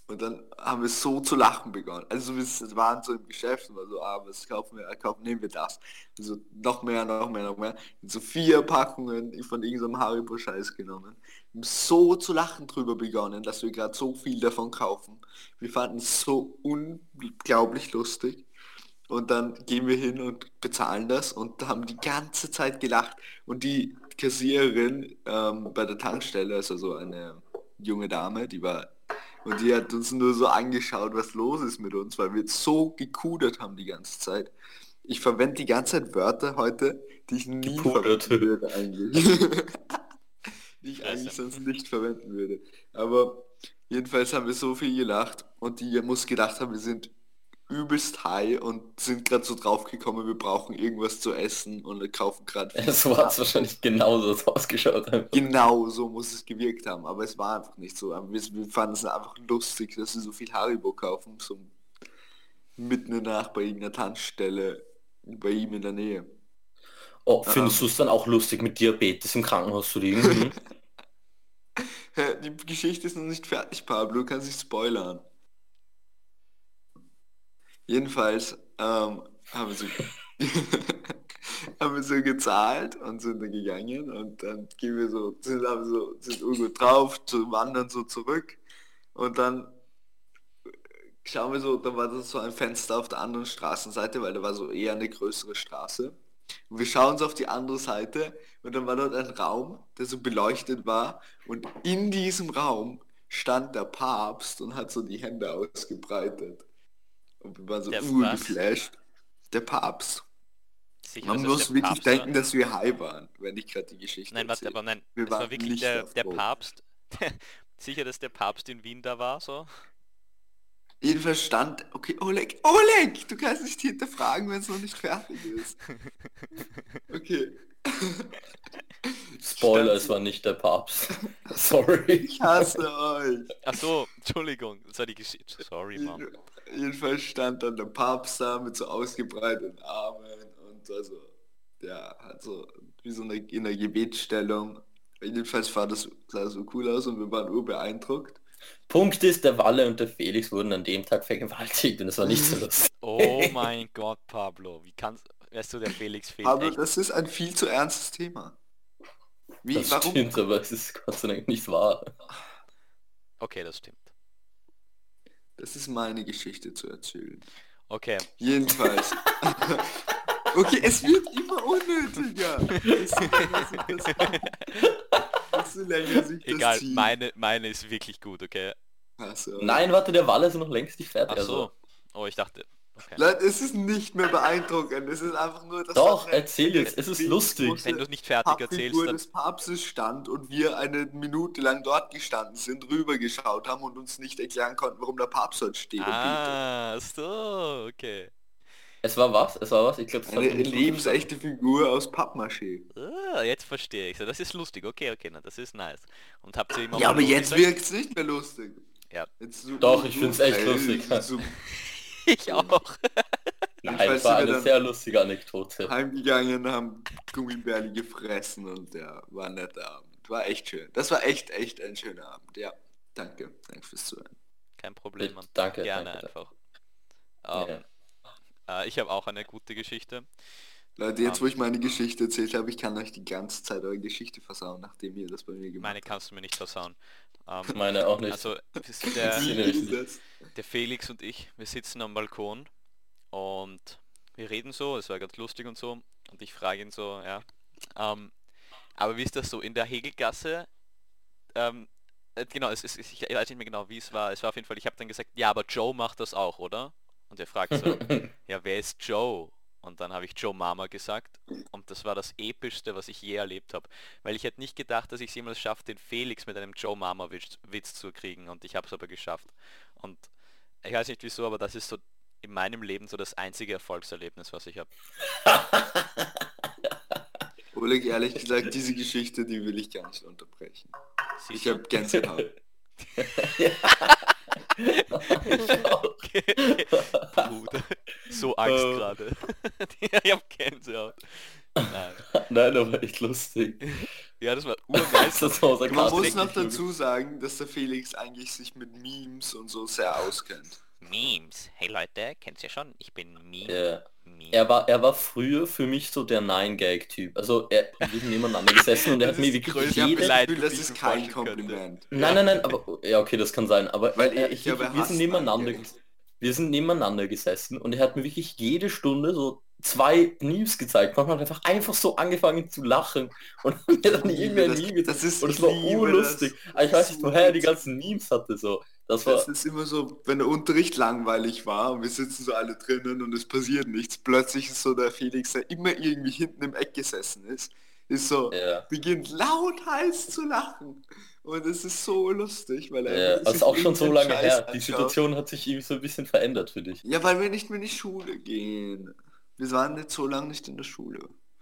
Und dann haben wir so zu lachen begonnen. Also wir waren so im Geschäft und war so, ah, was kaufen wir? Ah, Kaufen, nehmen wir das. Und so noch mehr, noch mehr, noch mehr. Und so vier Packungen von irgendeinem Haribo-Scheiß genommen. Haben so zu lachen drüber begonnen, dass wir gerade so viel davon kaufen. Wir fanden es so unglaublich lustig. Und dann gehen wir hin und bezahlen das und haben die ganze Zeit gelacht. Und die Kassiererin ähm, bei der Tankstelle, also so eine junge Dame, die war und die hat uns nur so angeschaut, was los ist mit uns, weil wir so gekudert haben die ganze Zeit. Ich verwende die ganze Zeit Wörter heute, die ich nie Gepudert. verwenden würde eigentlich. die ich eigentlich sonst nicht verwenden würde. Aber jedenfalls haben wir so viel gelacht und die muss gedacht haben, wir sind übelst high und sind gerade so draufgekommen, wir brauchen irgendwas zu essen und kaufen gerade So hat es wahrscheinlich genauso ausgeschaut. einfach. Genau so muss es gewirkt haben, aber es war einfach nicht so. Wir, wir fanden es einfach lustig, dass wir so viel Haribo kaufen, so mitten in der Nacht bei irgendeiner Tanzstelle bei ihm in der Nähe. Oh, findest du es dann auch lustig, mit Diabetes im Krankenhaus zu liegen? Die Geschichte ist noch nicht fertig, Pablo, du kannst nicht spoilern. Jedenfalls ähm, haben wir so haben wir so gezahlt und sind dann gegangen und dann gehen wir so, sind, haben so, sind irgendwo drauf, zu wandern so zurück und dann schauen wir so, da war das so ein Fenster auf der anderen Straßenseite, weil da war so eher eine größere Straße. Und wir schauen so auf die andere Seite und dann war dort ein Raum, der so beleuchtet war und in diesem Raum stand der Papst und hat so die Hände ausgebreitet. Und wir waren so Der uh, was? geflasht. Der Papst. Sicher, Man muss wirklich Papst war? denken, dass wir high waren, wenn ich gerade die Geschichte Nein, warte, aber nein, Wir es war waren wirklich nicht der, der. Papst. Sicher, dass der Papst in Wien da war, so? Jedenfalls stand, okay, Oleg, Oleg, du kannst nicht hinterfragen, wenn es noch nicht fertig ist. Okay. Spoiler, Stand- es war nicht der Papst. Sorry. Ich hasse euch. Ach so, Entschuldigung, das war die Geschichte. Sorry, Mann. Jeden- Jedenfalls stand dann der Papst da mit so ausgebreiteten Armen und also, ja, hat so wie so eine, in der Gebetsstellung. Jedenfalls sah das, sah das so cool aus und wir waren urbeeindruckt. Punkt ist, der Walle und der Felix wurden an dem Tag vergewaltigt und es war nicht so lustig. Oh mein Gott, Pablo, wie kannst weißt du, der Felix fehlt Aber echt. das ist ein viel zu ernstes Thema. Wie, Das warum? stimmt, aber es ist Gott sei Dank nicht wahr. Okay, das stimmt. Das ist meine Geschichte zu erzählen. Okay, Jedenfalls. okay, es wird immer unnötiger. Desto länger sich das, egal, zieht. meine, meine ist wirklich gut, okay? Also, Nein, warte, der Walle ist noch längst nicht fertig. Ach so. Also, Oh, ich dachte. Okay. Leute, es ist nicht mehr beeindruckend. Es ist einfach nur das. Doch, erzähl jetzt, es ist lustig. Wenn du es nicht fertig erzählst, dann. des Papstes stand und wir eine Minute lang dort gestanden sind, rübergeschaut haben und uns nicht erklären konnten, warum der Papst dort steht. Ah, so, okay. es war was? Es war was? Ich glaube, Eine lebensechte Figur aus Pappmaché. Ah, jetzt verstehe ich. Das ist lustig. Okay, okay, na, das ist nice. Und habt ihr immer Ja, aber jetzt wirkt es nicht mehr lustig. Ja. Jetzt so, Doch, ich find's echt ey, lustig. Ich auch. Nein, war eine sehr lustige Anekdote. heimgegangen, haben Gummibärli gefressen und ja, war ein netter Abend. War echt schön. Das war echt, echt ein schöner Abend. Ja, danke. Danke fürs Zuhören. Kein Problem, Mann. Danke, Gerne danke. einfach. Ja. Ähm, äh, ich habe auch eine gute Geschichte. Leute, jetzt wo ich meine Geschichte erzählt habe, ich kann euch die ganze Zeit eure Geschichte versauen, nachdem ihr das bei mir gemacht Meine kannst du mir nicht versauen. Ähm, Meine auch nicht. also der, der Felix und ich, wir sitzen am Balkon und wir reden so, es war ganz lustig und so. Und ich frage ihn so, ja. Ähm, aber wie ist das so? In der Hegelgasse, ähm, äh, genau, es ist, ich weiß nicht mehr genau, wie es war. Es war auf jeden Fall, ich habe dann gesagt, ja, aber Joe macht das auch, oder? Und er fragt so, ja, wer ist Joe? Und dann habe ich Joe Mama gesagt und das war das epischste, was ich je erlebt habe. Weil ich hätte nicht gedacht, dass ich es jemals schaffe, den Felix mit einem Joe Mama Witz, Witz zu kriegen und ich habe es aber geschafft. Und ich weiß nicht wieso, aber das ist so in meinem Leben so das einzige Erfolgserlebnis, was ich habe. Oleg, ehrlich gesagt, diese Geschichte, die will ich gar nicht unterbrechen. Siehst Ich habe Gänsehaut. Okay. Bruder, so Angst Oh. gerade. ich habe Gänsehaut. Nein. Nein, aber echt lustig. Ja, das war urgeil. Das war so Man muss noch dazu sagen, dass der Felix eigentlich sich mit Memes und so sehr auskennt. Memes. Hey Leute, kennt's ja schon. Ich bin Meme. Ja. Meme. Er war, er war früher für mich so der Nine-Gag-Typ. Also er, wir sind nebeneinander gesessen und er Das hat mir wirklich Ich jede... Gefühl, das ich ist kein könnte. Kompliment. Nein, nein, nein, aber ja okay, das kann sein. Aber Weil er, ich glaube, er wir sind nebeneinander, wir sind nebeneinander gesessen und er hat mir wirklich jede Stunde so zwei Memes gezeigt. Manchmal hat einfach einfach so angefangen zu lachen und hat mir dann Ich liebe irgendein das. Meme gezeigt. Das ist, Und es ich war urlustig. das. Ich weiß nicht, woher er die ganzen Memes hatte. So. Das war Das ist immer so, wenn der Unterricht langweilig war und wir sitzen so alle drinnen und es passiert nichts, plötzlich ist so der Felix, der immer irgendwie hinten im Eck gesessen ist, ist so, ja. beginnt laut heiß zu lachen. Und es ist so lustig, weil er Ja, das ist auch schon so lange Scheiß her. Die anschaut. Situation hat sich irgendwie so ein bisschen verändert für dich. Ja, weil wir nicht mehr in die Schule gehen. Wir waren jetzt so lange nicht in der Schule.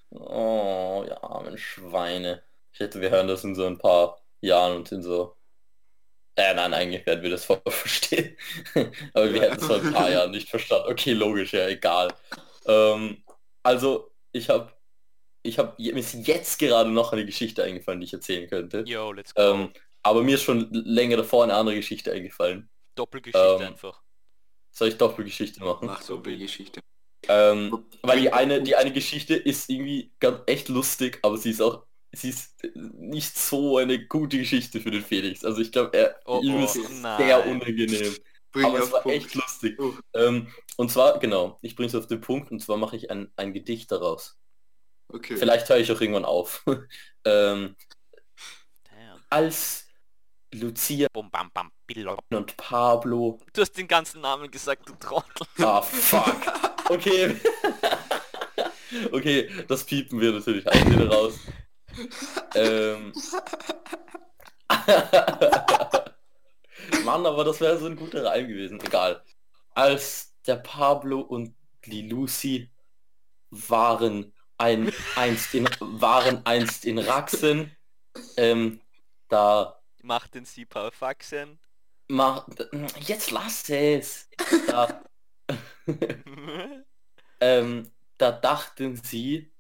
Oh, ja, armen Schweine. Ich hätte, wir hören das in so ein paar Jahren und in so... Äh, nein, eigentlich werden wir das voll verstehen. Aber wir Ja. hätten es vor ein paar Jahren nicht verstanden. Okay, logisch, ja, egal. Ähm, also, ich habe ich hab, mir ist jetzt gerade noch eine Geschichte eingefallen, die ich erzählen könnte. Yo, let's go. Ähm, aber mir ist schon länger davor eine andere Geschichte eingefallen. Doppelgeschichte ähm, einfach. Soll ich Doppelgeschichte machen? Mach so eine Geschichte. Ähm, weil die eine, die eine Geschichte ist irgendwie ganz echt lustig, aber sie ist auch, sie ist nicht so eine gute Geschichte für den Felix. Also ich glaube, er Oh, ihm oh, ist sehr nein. unangenehm. Bring aber es war Punkt. echt lustig. Oh. Ähm, und zwar, genau, ich bringe es auf den Punkt und zwar mache ich ein, ein Gedicht daraus. Okay. Vielleicht höre ich auch irgendwann auf. ähm, als Lucia Bum, bam, bam, und Pablo Du hast den ganzen Namen gesagt, du Trottel. Ah, fuck. Okay. okay, das piepen wir natürlich auch wieder raus. Ähm. Mann, aber das wäre so ein guter Reim gewesen. Egal. Als der Pablo und die Lucy waren ein einst in waren einst in Raxen. Ähm, da Mach den Sieper Faxen. ma jetzt lass es. Da, ähm, da dachten sie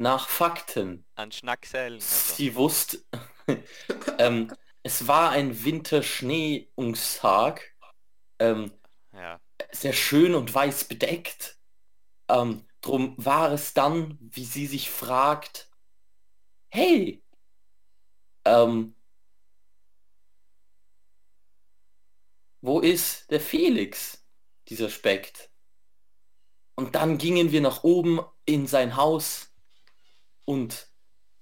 nach Fakten. An Schnacksellen. Also. Sie wusste, ähm, es war ein Winterschneeungstag, ähm, Ja. sehr schön und weiß bedeckt. Ähm, drum war es dann, wie sie sich fragt, hey, ähm, wo ist der Felix, dieser Spekt? Und dann gingen wir nach oben in sein Haus und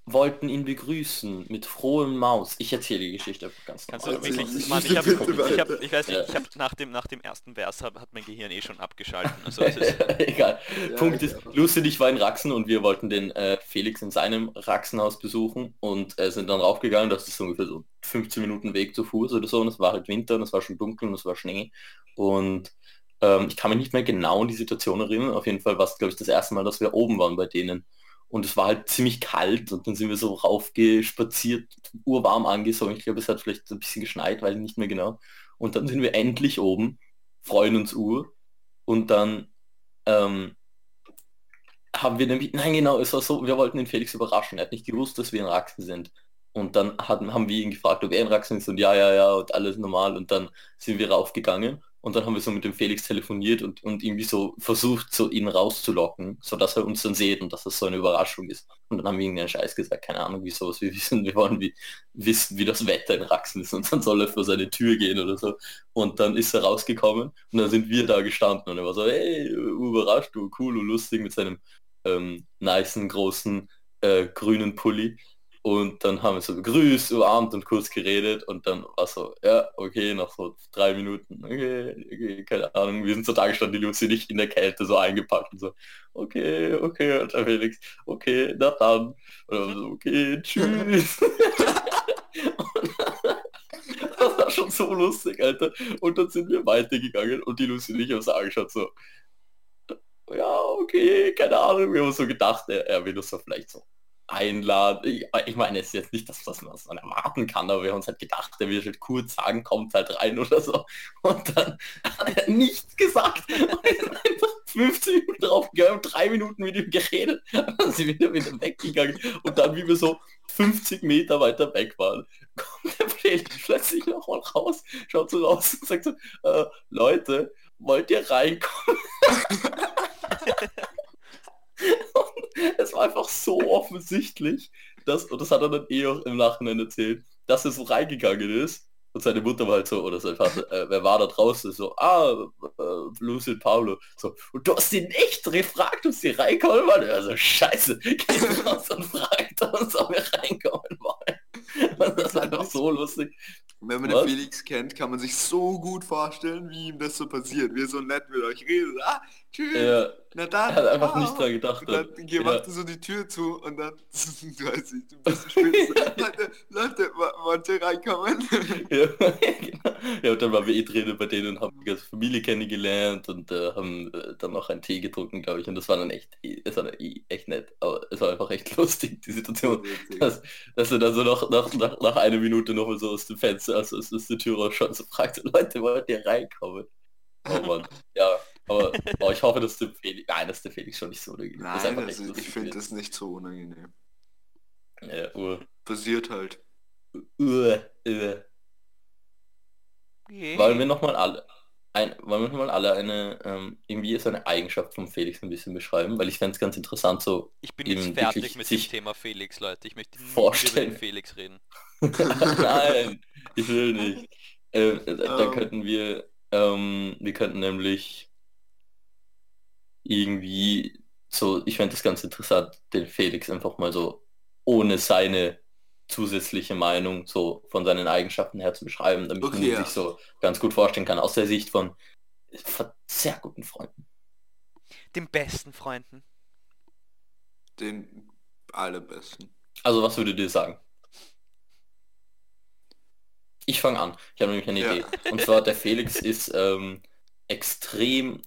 wollten ihn begrüßen mit frohem Maus. Ich erzähle die Geschichte einfach ganz Kannst normal. du wirklich, Mann, ich, hab, ich, hab, ich weiß nicht, Ja. ich habe nach dem, nach dem ersten Vers hab, hat mein Gehirn eh schon abgeschalten. Also es ist, Egal. Ja, Punkt ist, auch. Lucy und ich war in Raxen und wir wollten den äh, Felix in seinem Raxenhaus besuchen und äh, sind dann raufgegangen. Das ist ungefähr so 15 Minuten Weg zu Fuß oder so. Und es war halt Winter und es war schon dunkel und es war Schnee. Und ähm, ich kann mich nicht mehr genau an die Situation erinnern. Auf jeden Fall war es, glaube ich, das erste Mal, dass wir oben waren bei denen. Und es war halt ziemlich kalt und dann sind wir so raufgespaziert, urwarm angezogen. Ich glaube, es hat vielleicht ein bisschen geschneit, weiß ich nicht mehr genau. Und dann sind wir endlich oben, freuen uns ur. Und dann ähm, haben wir nämlich, nein genau, es war so, wir wollten den Felix überraschen. Er hat nicht gewusst, dass wir in Raxen sind. Und dann hatten, haben wir ihn gefragt, ob er in Raxen ist und ja, ja, ja und alles normal. Und dann sind wir raufgegangen und dann haben wir so mit dem Felix telefoniert und, und irgendwie so versucht, so ihn rauszulocken, sodass er uns dann sieht und dass das so eine Überraschung ist. Und dann haben wir irgendeinen Scheiß gesagt, keine Ahnung, wie sowas wir wissen, wir wollen wie, wissen, wie das Wetter in Raxen ist und dann soll er vor seine Tür gehen oder so. Und dann ist er rausgekommen und dann sind wir da gestanden und er war so, hey, überrascht, du cool und lustig mit seinem ähm, nicen, großen, äh, grünen Pulli. Und dann haben wir so begrüßt, umarmt und kurz geredet und dann war so, ja, okay, nach so drei Minuten, okay, okay keine Ahnung, wir sind so da gestanden, die Lucy nicht in der Kälte so eingepackt und so, okay, okay, und der Felix, okay, na dann, und dann so, okay, tschüss. das war schon so lustig, Alter. Und dann sind wir weitergegangen und die Lucy und ich haben uns angeschaut, so, ja, okay, keine Ahnung, wir haben so gedacht, er, er will uns so vielleicht so einladen. Ich, ich meine, es ist jetzt nicht das, was man erwarten kann, aber wir haben uns halt gedacht, er wird halt kurz sagen, kommt halt rein oder so. Und dann hat er nichts gesagt. Und sind einfach 50 Minuten drauf, haben drei Minuten mit ihm geredet, dann sind wieder, wieder weggegangen und dann, wie wir so 50 Meter weiter weg waren, kommt der Felix plötzlich noch mal raus, schaut so raus und sagt so, äh, Leute, wollt ihr reinkommen? es war einfach so offensichtlich, dass, und das hat er dann eh auch im Nachhinein erzählt, dass er so reingegangen ist und seine Mutter war halt so, oder sein Vater, äh, wer war da draußen? So, ah, äh, Lucy und Paulo. So, und du hast ihn nicht gefragt, ob sie reinkommen wollen? Also, scheiße, geht raus und fragt uns, ob wir reinkommen wollen. Und das ist einfach so lustig. Wenn man Was? den Felix kennt, kann man sich so gut vorstellen, wie ihm das so passiert. Wie er so nett mit euch redet. Ah, tschüss. Er, Na dann. er hat einfach ciao. nicht dran gedacht. Und dann Ja. er so die Tür zu und dann, du weißt nicht, ein bisschen Leute, Leute, wo- wollt ihr reinkommen? Ja, genau. ja, und dann waren wir eh drinnen bei denen und haben die ganze Familie kennengelernt und äh, haben äh, dann noch einen Tee getrunken, glaube ich. Und das war dann echt, es war dann eh echt nett. Aber es war einfach echt lustig, die Situation. dass, dass er dann so noch nach, nach, nach einer Minute noch mal so aus dem Fenster, also aus, aus der Tür rausschaut und so fragt, Leute, wollt ihr reinkommen? Oh Mann. Ja, aber oh, ich hoffe, dass der Felix, nein, dass der Felix schon nicht so unangenehm Das ist Nein, einfach also echt ich finde das nicht so unangenehm. Ja, ur, Passiert halt. ur, ur. Wollen wir nochmal alle, ein, wollen wir noch mal alle eine, ähm, irgendwie so eine Eigenschaft von Felix ein bisschen beschreiben? Weil ich fände es ganz interessant, so, Ich bin jetzt fertig mit dem Thema Felix, Leute. Ich möchte vorstellen. über den Felix reden. nein, ich will nicht. Ähm, da, da Ähm. könnten wir, ähm, wir könnten nämlich irgendwie so, ich fände das ganz interessant, den Felix einfach mal so ohne seine zusätzliche Meinung so von seinen Eigenschaften her zu beschreiben, damit man Okay, ihn ja. sich so ganz gut vorstellen kann, aus der Sicht von, von sehr guten Freunden. Den besten Freunden. Den allerbesten. Also was würdet ihr sagen? Ich fange an. Ich habe nämlich eine Ja. Idee. Und zwar der Felix ist ähm, extrem,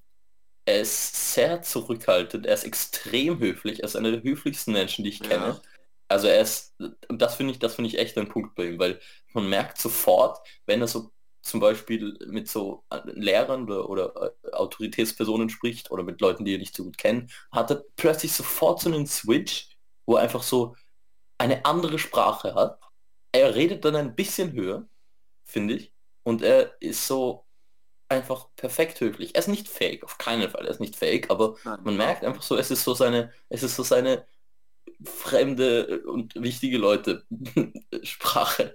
er ist sehr zurückhaltend, er ist extrem höflich, er ist einer der höflichsten Menschen, die ich Ja. kenne. Also er ist, das finde ich, das finde ich echt ein Punkt bei ihm, weil man merkt sofort, wenn er so zum Beispiel mit so äh, Lehrern oder, oder äh, Autoritätspersonen spricht oder mit Leuten, die er nicht so gut kennt, hat er plötzlich sofort so einen Switch, wo er einfach so eine andere Sprache hat. Er redet dann ein bisschen höher, finde ich, und er ist so einfach perfekt höflich. Er ist nicht fake, auf keinen Fall, er ist nicht fake, aber Nein, man merkt einfach so, es ist so seine, es ist so seine fremde und wichtige Leute Sprache.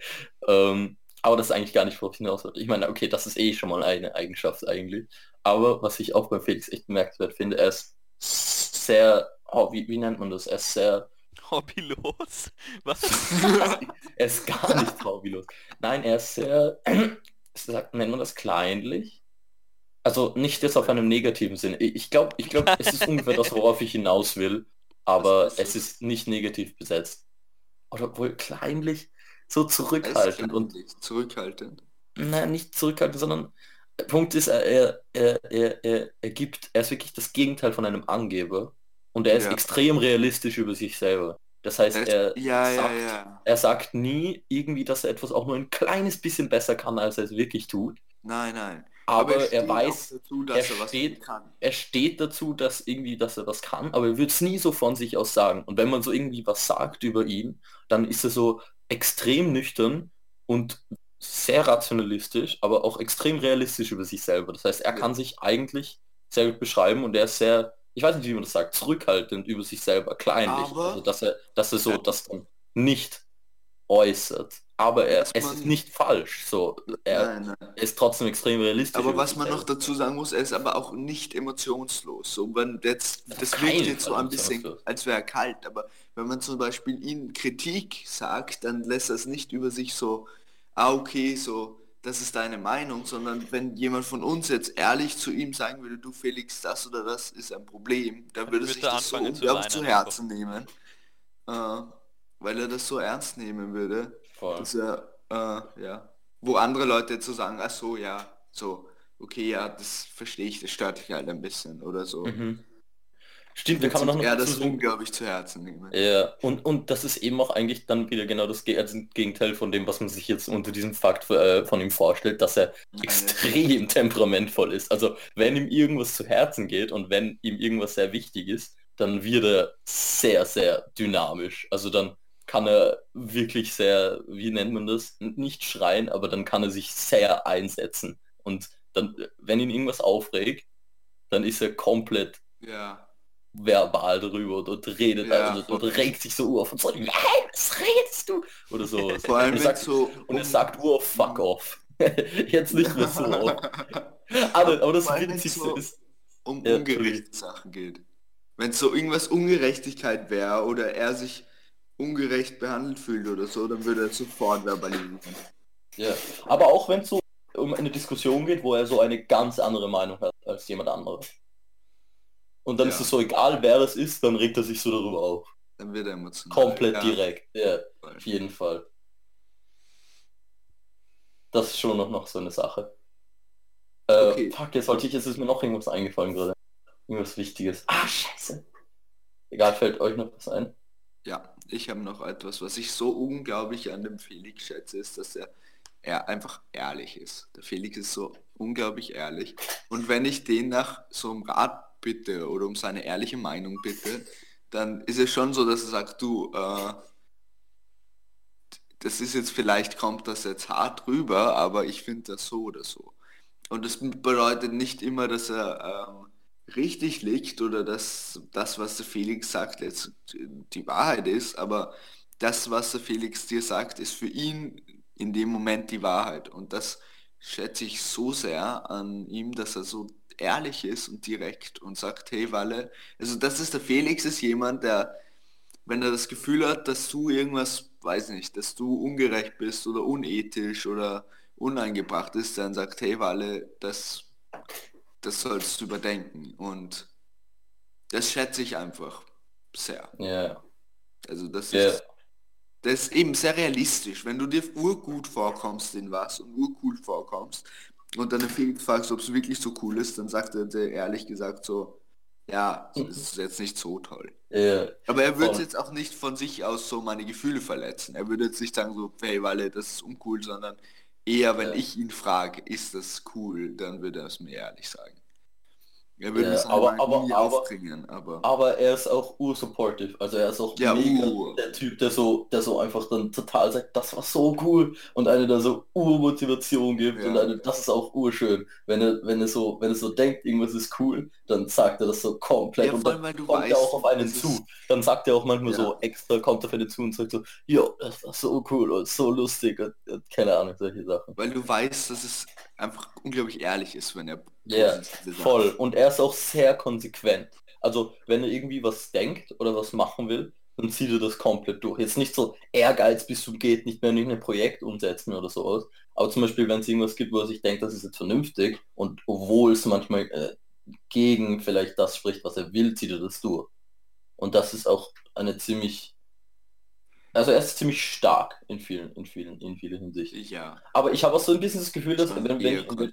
Ähm, aber das ist eigentlich gar nicht, worauf ich hinaus wollte. Ich meine, okay, das ist eh schon mal eine Eigenschaft eigentlich. Aber was ich auch beim Felix echt bemerkenswert finde, er ist sehr, oh, wie, wie nennt man das? Er ist sehr, Hobbylos? Was? er ist gar nicht hobbylos. Nein, er ist sehr, sagt, nennt man das kleinlich? Also nicht jetzt auf einem negativen Sinne. Ich glaube, ich glaube, es ist ungefähr das, worauf ich hinaus will, aber ist es ist nicht negativ besetzt. Oder wohl kleinlich, so zurückhaltend und zurückhaltend. nein, nicht zurückhaltend, sondern der Punkt ist, er, er, er, er, er, gibt, er ist wirklich das Gegenteil von einem Angeber und er ist Ja. extrem realistisch über sich selber. Das heißt, Er ja, sagt, ja. er sagt nie irgendwie, dass er etwas auch nur ein kleines bisschen besser kann, als er es wirklich tut. Nein, nein. Aber, er, steht auch weiß, dazu, dass er er, was steht- kann. er steht dazu, dass irgendwie, dass er was kann, aber er wird es nie so von sich aus sagen. Und wenn man so irgendwie was sagt über ihn, dann ist er so extrem nüchtern und sehr rationalistisch, aber auch extrem realistisch über sich selber. Das heißt, er Ja. kann sich eigentlich sehr gut beschreiben und er ist sehr, ich weiß nicht, wie man das sagt, zurückhaltend über sich selber, kleinlich. Aber- also, dass er, dass er so das dann nicht äußert. Aber er, es ist nicht falsch. So, er Nein, nein. ist trotzdem extrem realistisch. Aber was man noch dazu sagen muss, er ist aber auch nicht emotionslos. So, wenn jetzt, das keinen wirkt jetzt so ein bisschen, als wäre er kalt, aber wenn man zum Beispiel ihm Kritik sagt, dann lässt er es nicht über sich so, ah okay, so, das ist deine Meinung, sondern wenn jemand von uns jetzt ehrlich zu ihm sagen würde, du Felix, das oder das ist ein Problem, dann würde würde sich das so unglaublich zu Herzen nehmen, äh, weil er das so ernst nehmen würde. Voll. dass er, äh, ja, wo andere Leute jetzt so sagen, ach so, ja, so, okay, ja, das verstehe ich, das stört dich halt ein bisschen oder so. Mhm. Stimmt, da kann man noch ja, das sagen- unglaublich zu Herzen nehmen. Ja, und, und das ist eben auch eigentlich dann wieder genau das also Gegenteil von dem, was man sich jetzt unter diesem Fakt äh, von ihm vorstellt, dass er extrem temperamentvoll ist. Also wenn ihm irgendwas zu Herzen geht und wenn ihm irgendwas sehr wichtig ist, dann wird er sehr, sehr dynamisch. Also dann kann er wirklich sehr, wie nennt man das, nicht schreien, aber dann kann er sich sehr einsetzen. Und dann, wenn ihn irgendwas aufregt, dann ist er komplett Ja. verbal darüber und, und redet Ja, also, und regt sich so auf und so, nein, was redest du? Oder so. Vor allem und, sagt, so und er sagt Uhr fuck off. Jetzt nicht mehr so oft. Aber, aber das Witzigste so- ist, um Ja, ungerechte Sachen geht. Wenn es so irgendwas Ungerechtigkeit wäre oder er sich ungerecht behandelt fühlt oder so, dann würde er sofort verbalisieren. ja. aber auch wenn es so um eine Diskussion geht, wo er so eine ganz andere Meinung hat als jemand anderes. Und dann Ja. ist es so egal, wer das ist, dann regt er sich so darüber auf. Dann wird er emotional. Komplett ja, direkt. Ja. voll. Auf jeden Fall. Das ist schon noch, noch so eine Sache. Äh, Okay. Fuck, jetzt wollte ich, jetzt ist mir noch irgendwas eingefallen gerade. Irgendwas Wichtiges. Ah, scheiße. Egal, fällt euch noch was ein? Ja, ich habe noch etwas, was ich so unglaublich an dem Felix schätze, ist, dass er, er einfach ehrlich ist. Der Felix ist so unglaublich ehrlich. Und wenn ich den nach so einem Rat bitte oder um seine ehrliche Meinung bitte, dann ist es schon so, dass er sagt, du, äh, das ist jetzt vielleicht, kommt das jetzt hart rüber, aber ich finde das so oder so. Und das bedeutet nicht immer, dass er ähm, richtig liegt oder dass das, was der Felix sagt, jetzt die Wahrheit ist, aber das, was der Felix dir sagt, ist für ihn in dem Moment die Wahrheit. Und das schätze ich so sehr an ihm, dass er so ehrlich ist und direkt und sagt, hey Walle, also das ist der Felix, ist jemand, der, wenn er das Gefühl hat, dass du irgendwas, weiß nicht, dass du ungerecht bist oder unethisch oder uneingebracht ist, dann sagt, hey Walle, das, das sollst du überdenken. Und das schätze ich einfach sehr. Ja. Also das Ja. ist das ist eben sehr realistisch. Wenn du dir urgut vorkommst in was und urcool vorkommst und dann fragst, ob es wirklich so cool ist, dann sagt er dir ehrlich gesagt so, ja, es ist jetzt nicht so toll. Ja. Aber er würde jetzt auch nicht von sich aus so meine Gefühle verletzen. Er würde jetzt nicht sagen so, hey Walle, das ist uncool, sondern eher, wenn Ja. ich ihn frage, ist das cool, dann würde er es mir ehrlich sagen. Er würde es aber- aber, aber- aber- aufbringen, aber... Aber er ist auch ursupportive. Also er ist auch Ja, mega ur. der Typ, der so, der so einfach dann total sagt, das war so cool und eine da so Urmotivation gibt Ja. und eine, das ist auch urschön. Wenn er, wenn er so, wenn er so denkt, irgendwas ist cool, dann sagt er das so komplett Ja, und dann kommt er weißt, auch auf einen zu. Dann sagt er auch manchmal so extra, kommt auf einen zu und sagt so, ja, das war so cool und so lustig und, und keine Ahnung, solche Sachen. Weil du weißt, dass es einfach unglaublich ehrlich ist, wenn er Ja, Voll. Und er ist auch sehr konsequent. Also wenn er irgendwie was denkt oder was machen will, dann zieht er das komplett durch. Jetzt nicht so Ehrgeiz bis zum geht nicht mehr in irgendein Projekt umsetzen oder sowas. Aber zum Beispiel, wenn es irgendwas gibt, wo er sich denkt, das ist jetzt vernünftig und obwohl es manchmal äh, gegen vielleicht das spricht, was er will, zieht er das durch. Und das ist auch eine ziemlich also er ist ziemlich stark in vielen, in vielen, in vielen Hinsichten. Ja. Aber ich habe auch so ein bisschen das Gefühl, dass wenn, wenn,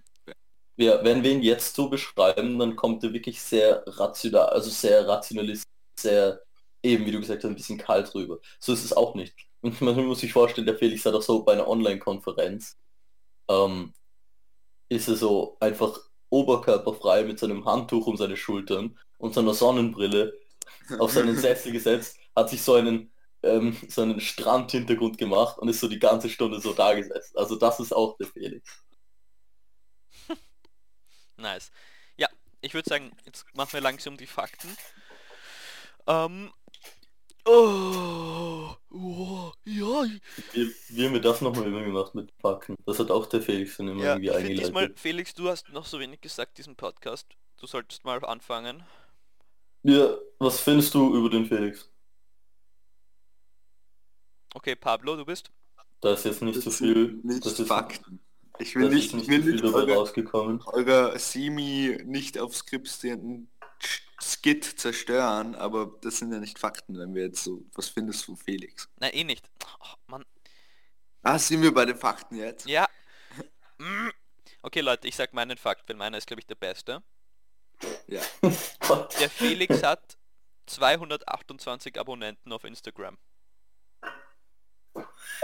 ja, wenn wir ihn jetzt so beschreiben, dann kommt er wirklich sehr rational, also sehr rationalistisch, sehr eben, wie du gesagt hast, ein bisschen kalt rüber. So ist es auch nicht. Und man muss sich vorstellen, der Felix hat auch so bei einer Online-Konferenz, ähm, ist er so einfach oberkörperfrei mit seinem Handtuch um seine Schultern und seiner Sonnenbrille auf seinen Sessel gesetzt, hat sich so einen ähm, so einen Strandhintergrund gemacht und ist so die ganze Stunde so da gesessen. Also das ist auch der Felix. Nice. Ja, ich würde sagen, jetzt machen wir langsam die Fakten. Ähm. Oh, oh, ja, Wie, wie haben wir das nochmal immer gemacht mit Packen? Das hat auch der Felix dann immer ja irgendwie finde diesmal, eingeleitet. Felix, du hast noch so wenig gesagt, diesen Podcast. Du solltest mal anfangen. Ja, was findest du über den Felix? Okay, Pablo, du bist? Da ist jetzt nicht so Das viel, sind nicht das ist, Fakten. Ich da will ist nicht, nicht ich so will viel nicht dabei eure, rausgekommen. eure Semi nicht auf Skript stehenden Skit zerstören, aber das sind ja nicht Fakten, wenn wir jetzt so, was findest du Felix? Nein, eh nicht. Oh, Mann. Ah, sind wir bei den Fakten jetzt? Ja. Mm. Okay, Leute, ich sag meinen Fakt, weil meiner ist, glaube ich, der beste. Ja. Der Felix hat 228 Abonnenten auf Instagram.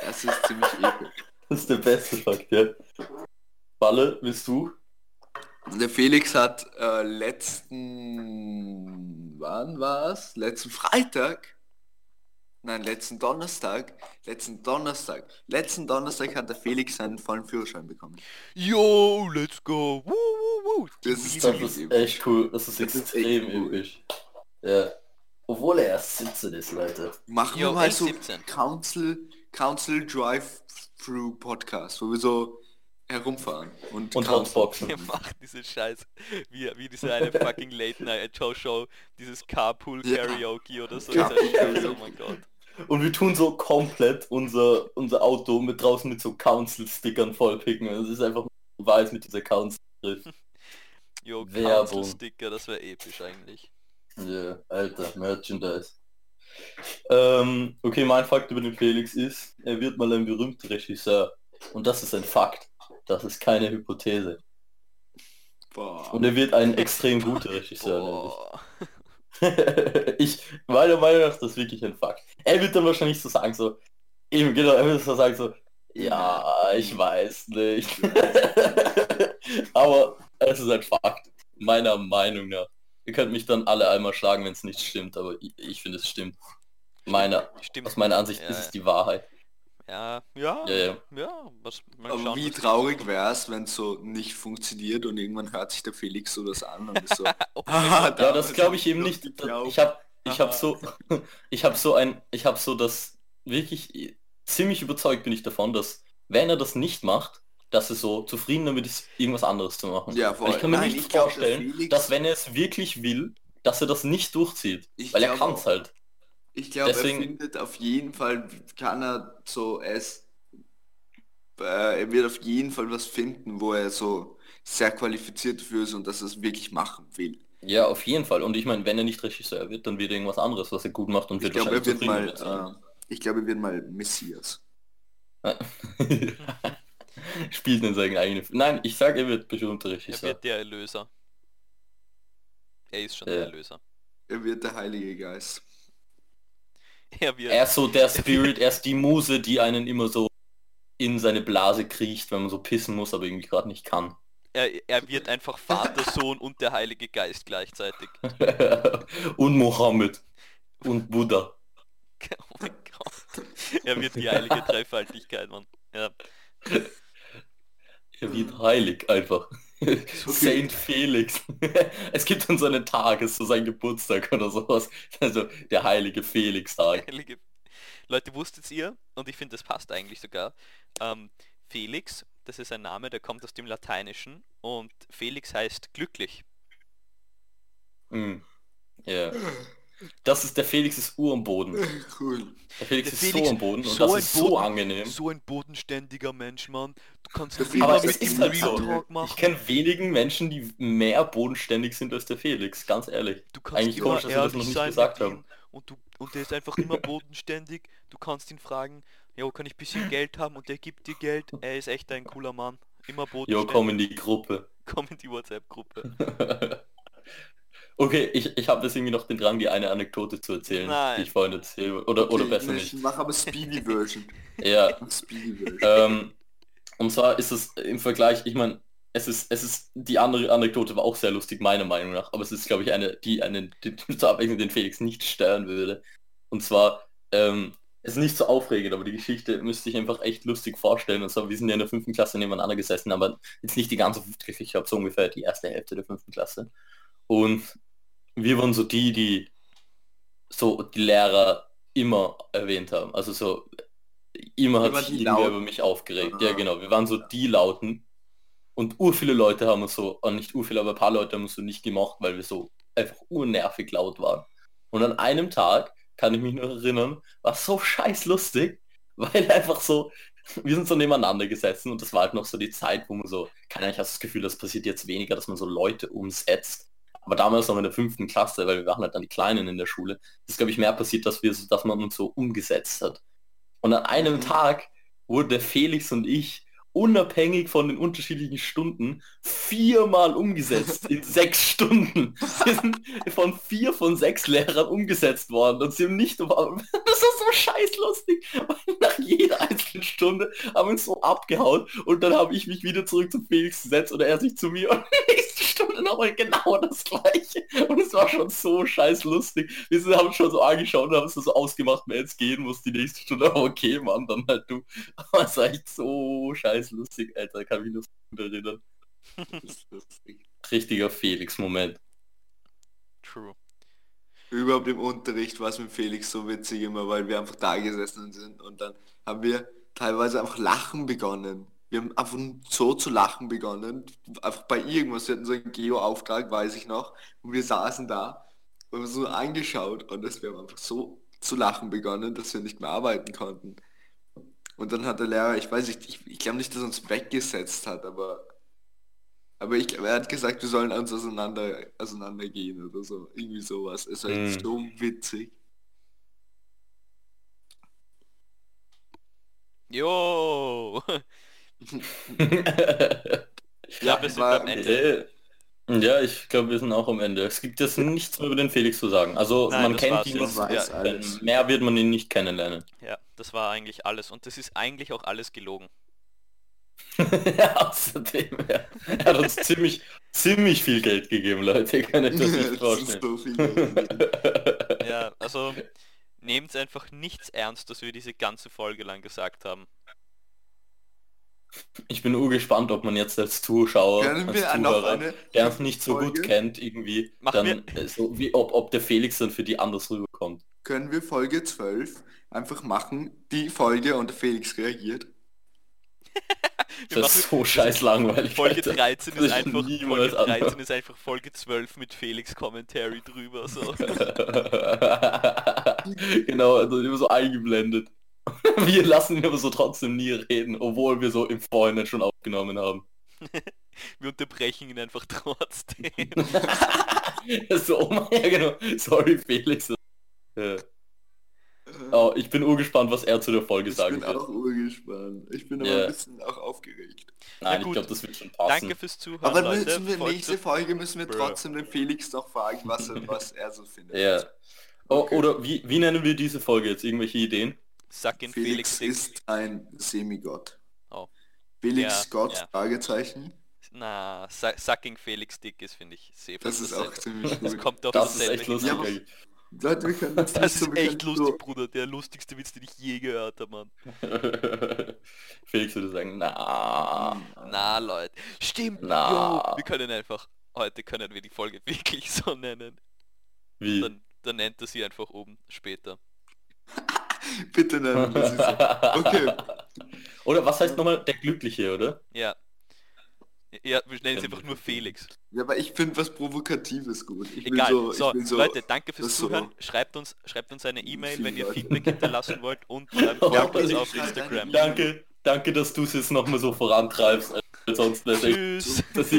Das ist ziemlich episch. Das ist der beste Fakt, ja. Balle, bist du? Der Felix hat äh, letzten, wann war's? Letzten Freitag? Nein, letzten Donnerstag. Letzten Donnerstag. Letzten Donnerstag hat der Felix seinen vollen Führerschein bekommen. Yo, let's go. Woo, woo, woo. Das ist Das ziemlich ist echt cool. Das ist Das extrem cool. episch. Ja. Obwohl er erst 17 ist, Leute. Machen wir mal so 17. Council, Council Drive-Through Podcast, wo wir so herumfahren und, Und Hotboxen. Ihr macht diese Scheiß, wie, wie diese eine fucking Late Night Show Show, dieses Carpool Ja. Karaoke oder so. Scheiß, oh mein Gott. Und wir tun so komplett unser, unser Auto mit draußen mit so Council-Stickern vollpicken. Es ist einfach weiß mit dieser Council. Jo, Werbung. Council Sticker, das wäre episch eigentlich. Ja, alter, Merchandise. Ähm, okay, mein Fakt über den Felix ist, er wird mal ein berühmter Regisseur. Und das ist ein Fakt. Das ist keine Hypothese. Boah. Und er wird ein extrem guter Regisseur. ich, meiner Meinung nach ist das wirklich ein Fakt. Er wird dann wahrscheinlich so sagen, so, eben genau, er wird so sagen, so, ja, ich weiß nicht. Aber es ist ein Fakt, meiner Meinung nach. Ihr könnt mich dann alle einmal schlagen, wenn es nicht stimmt, aber ich, ich finde es stimmt. Meiner, Stimmt. aus meiner Ansicht Ja, ist es die Wahrheit. Ja, ja, Ja, ja. ja, was, schauen, wie traurig wäre es, wenn es so nicht funktioniert und irgendwann hört sich der Felix so das an und ist so, "Ah, Ja, das glaube ich eben nicht. geglaubt." Ich habe ich hab so ich habe so ein ich habe so das wirklich ziemlich überzeugt bin ich davon, dass wenn er das nicht macht, dass er so zufrieden damit ist, irgendwas anderes zu machen. Ja, Weil voll. ich kann mir Nein, nicht ich glaub, vorstellen, Felix- dass wenn er es wirklich will, dass er das nicht durchzieht. Ich weil er kann es halt. Ich glaube, er findet auf jeden Fall, kann er so es, äh, er wird auf jeden Fall was finden, wo er so sehr qualifiziert dafür ist und dass er es wirklich machen will. Ja, auf jeden Fall. Und ich meine, wenn er nicht Regisseur wird, dann wird er irgendwas anderes, was er gut macht und Ich wird glaube, er wird wahrscheinlich mal, äh, ich glaube, er wird mal Messias. Spielt in seinen eigenen... Nein, ich sage, er wird berühmter Er Regisseur. wird der Erlöser. Er ist schon Ja. der Erlöser. Er wird der Heilige Geist. Er wird, Er ist so der Spirit, er ist die Muse, die einen immer so in seine Blase kriecht, wenn man so pissen muss, aber irgendwie gerade nicht kann. er, er wird einfach Vater, Sohn und der Heilige Geist gleichzeitig. und Mohammed. Und Buddha. Oh mein Gott. Er wird die heilige Dreifaltigkeit, Mann. Ja. Er wird heilig einfach. Saint Felix. es gibt dann so einen Tag, ist so sein Geburtstag oder sowas. Also der heilige Felix-Tag. Heilige... Leute, wusstet ihr, und ich finde, das passt eigentlich sogar, ähm, Felix, das ist ein Name, der kommt aus dem Lateinischen und Felix heißt glücklich. Mm. Ja. Das ist der Felix ist Uhr am Boden. Cool. Der Felix Der ist Felix, so am Boden und so das ist so Boden- angenehm. So ein bodenständiger Mensch, Mann. Du kannst Felix Aber mit es ihm ist halt so. Machen. Ich kenne wenigen Menschen, die mehr bodenständig sind als der Felix, ganz ehrlich. Du kannst Eigentlich immer komisch, dass wir das noch nicht gesagt haben. und du und der ist einfach immer bodenständig. Du kannst ihn fragen, ja, kann ich ein bisschen Geld haben und der gibt dir Geld. Er ist echt ein cooler Mann. Immer Jo, bodenständig. komm in die Gruppe. komm in die WhatsApp-Gruppe. okay, ich, ich habe jetzt irgendwie noch den Drang, die eine Anekdote zu erzählen, Nein. die ich vorhin erzählt Oder, oder Okay, besser ich nicht. Mach aber Speedy Version. Ja, Mach Speedy Version. ähm, und zwar ist es im Vergleich, ich meine, es ist, es ist, die andere Anekdote war auch sehr lustig, meiner Meinung nach, aber es ist, glaube ich, eine, die einen, die zur Abwechslung den Felix nicht stören würde. Und zwar, ähm, es ist nicht so aufregend, aber die Geschichte müsste ich einfach echt lustig vorstellen. Und zwar, wir sind ja in der fünften Klasse nebeneinander gesessen, aber jetzt nicht die ganze fünfte Klasse, ich glaube so ungefähr die erste Hälfte der fünften Klasse. Und wir waren so die, die so die Lehrer immer erwähnt haben. Also so immer hat sich die irgendwer Lauten. über mich aufgeregt. Ah. Ja genau, wir waren so die Lauten. Und ur viele Leute haben uns so, äh, nicht ur viele, aber ein paar Leute haben uns so nicht gemocht, weil wir so einfach urnervig laut waren. Und an einem Tag, kann ich mich noch erinnern, war so scheiß lustig, weil einfach so, wir sind so nebeneinander gesessen und das war halt noch so die Zeit, wo man so, keine Ahnung, ich habe das Gefühl, das passiert jetzt weniger, dass man so Leute umsetzt. Aber damals noch in der fünften Klasse, weil wir waren halt dann die Kleinen in der Schule, ist glaube ich mehr passiert, dass wir dass man uns so umgesetzt hat. Und an einem Mhm. Tag wurde der Felix und ich unabhängig von den unterschiedlichen Stunden viermal umgesetzt in sechs Stunden. Sie sind von vier von sechs Lehrern umgesetzt worden und sie haben nicht... Das ist so scheiß lustig. Nach jeder einzelnen Stunde haben wir uns so abgehauen und dann habe ich mich wieder zurück zu Felix gesetzt oder er sich zu mir und nochmal genau das gleiche. Und es war schon so scheiß lustig. Wir sind- haben schon so angeschaut und haben es so ausgemacht, wer jetzt gehen muss die nächste Stunde. Aber okay, Mann, dann halt du. Aber es war echt so scheiß lustig, Alter. Kann mich nur so gut erinnern. Richtiger Felix-Moment. True. Überhaupt im Unterricht war es mit Felix so witzig immer, weil wir einfach da gesessen sind und dann haben wir teilweise einfach lachen begonnen. Wir haben einfach so zu lachen begonnen, einfach bei irgendwas. Wir hatten so einen Geo-Auftrag, weiß ich noch, und wir saßen da und haben so angeschaut und das, wir haben einfach so zu lachen begonnen, dass wir nicht mehr arbeiten konnten. Und dann hat der Lehrer, ich weiß nicht, ich, ich glaube nicht, dass er uns weggesetzt hat, aber aber ich er hat gesagt, wir sollen uns auseinander, auseinandergehen oder so. Irgendwie sowas. Es war echt Mm. so witzig. Jo! Ja, war- am Ende. Ja, ich glaube, wir sind auch am Ende. Es gibt jetzt nichts mehr über den Felix zu sagen. Also Nein, man kennt ihn, Ja, mehr wird man ihn nicht kennenlernen. Ja, das war eigentlich alles. Und das ist eigentlich auch alles gelogen. Außerdem, ja. er hat uns ziemlich, ziemlich viel Geld gegeben, Leute. Kann ich das nicht vorstellen. Ja, also nehmt einfach nichts ernst, dass wir diese ganze Folge lang gesagt haben. Ich bin urgespannt, ob man jetzt als Zuschauer, Können als Zuhörer, der uns nicht so gut Folge? kennt, irgendwie, Machen dann äh, so wie ob, ob der Felix dann für die anders rüberkommt. Können wir Folge 12 einfach machen, die Folge und der Felix reagiert? Das ist so scheiß langweilig. Folge Alter. 13 Das ist einfach Folge 13 anders. ist einfach Folge 12 mit Felix Commentary drüber. So. genau, also immer so eingeblendet. Wir lassen ihn aber so trotzdem nie reden, obwohl wir so im Vorhinein schon aufgenommen haben. Wir unterbrechen ihn einfach trotzdem. so, oh mein, ja genau. Sorry Felix. Ja. Oh, ich bin urgespannt, was er zu der Folge ich sagen bin wird. auch urgespannt. Ich bin aber ein bisschen auch aufgeregt. Nein, ich glaube, das wird schon passen. Danke fürs Zuhören, Aber Leute. müssen wir nächste Folge müssen wir Bruh. trotzdem den Felix noch fragen, was er, was er so findet. Ja. Oh, Okay. Oder wie, wie nennen wir diese Folge jetzt? Irgendwelche Ideen? Suck in Felix, Felix, Dick. ist ein Semigott. Oh. Felix Ja, Gott, ja. Fragezeichen. Na, Su- Sucking Felix Dick ist, finde ich, sehr Das ist auch ziemlich Das gut. kommt auf Das ist echt lustig. Ja. Leute, wir können das, Das so, ist wir echt können lustig, Bruder. Der lustigste Witz, den ich je gehört habe, Mann. Felix würde sagen, na. Na, Leute. Stimmt. Na. Jo, wir können einfach, heute können wir die Folge wirklich so nennen. Wie? Dann, dann nennt er sie einfach oben später. Bitte so. Okay. Oder was heißt nochmal der Glückliche, oder? Ja. Ja, wir nennen sie einfach nur Felix. Ja, aber ich finde was Provokatives gut. Ich Egal. so, So, so Leute, danke fürs das so- Zuhören. Schreibt uns, schreibt uns eine E-Mail, wenn ihr. Feedback hinterlassen wollt und ähm, Ja, folgt uns auf Instagram. Danke, danke, dass du es jetzt nochmal so vorantreibst. Es echt, Tschüss. dass ich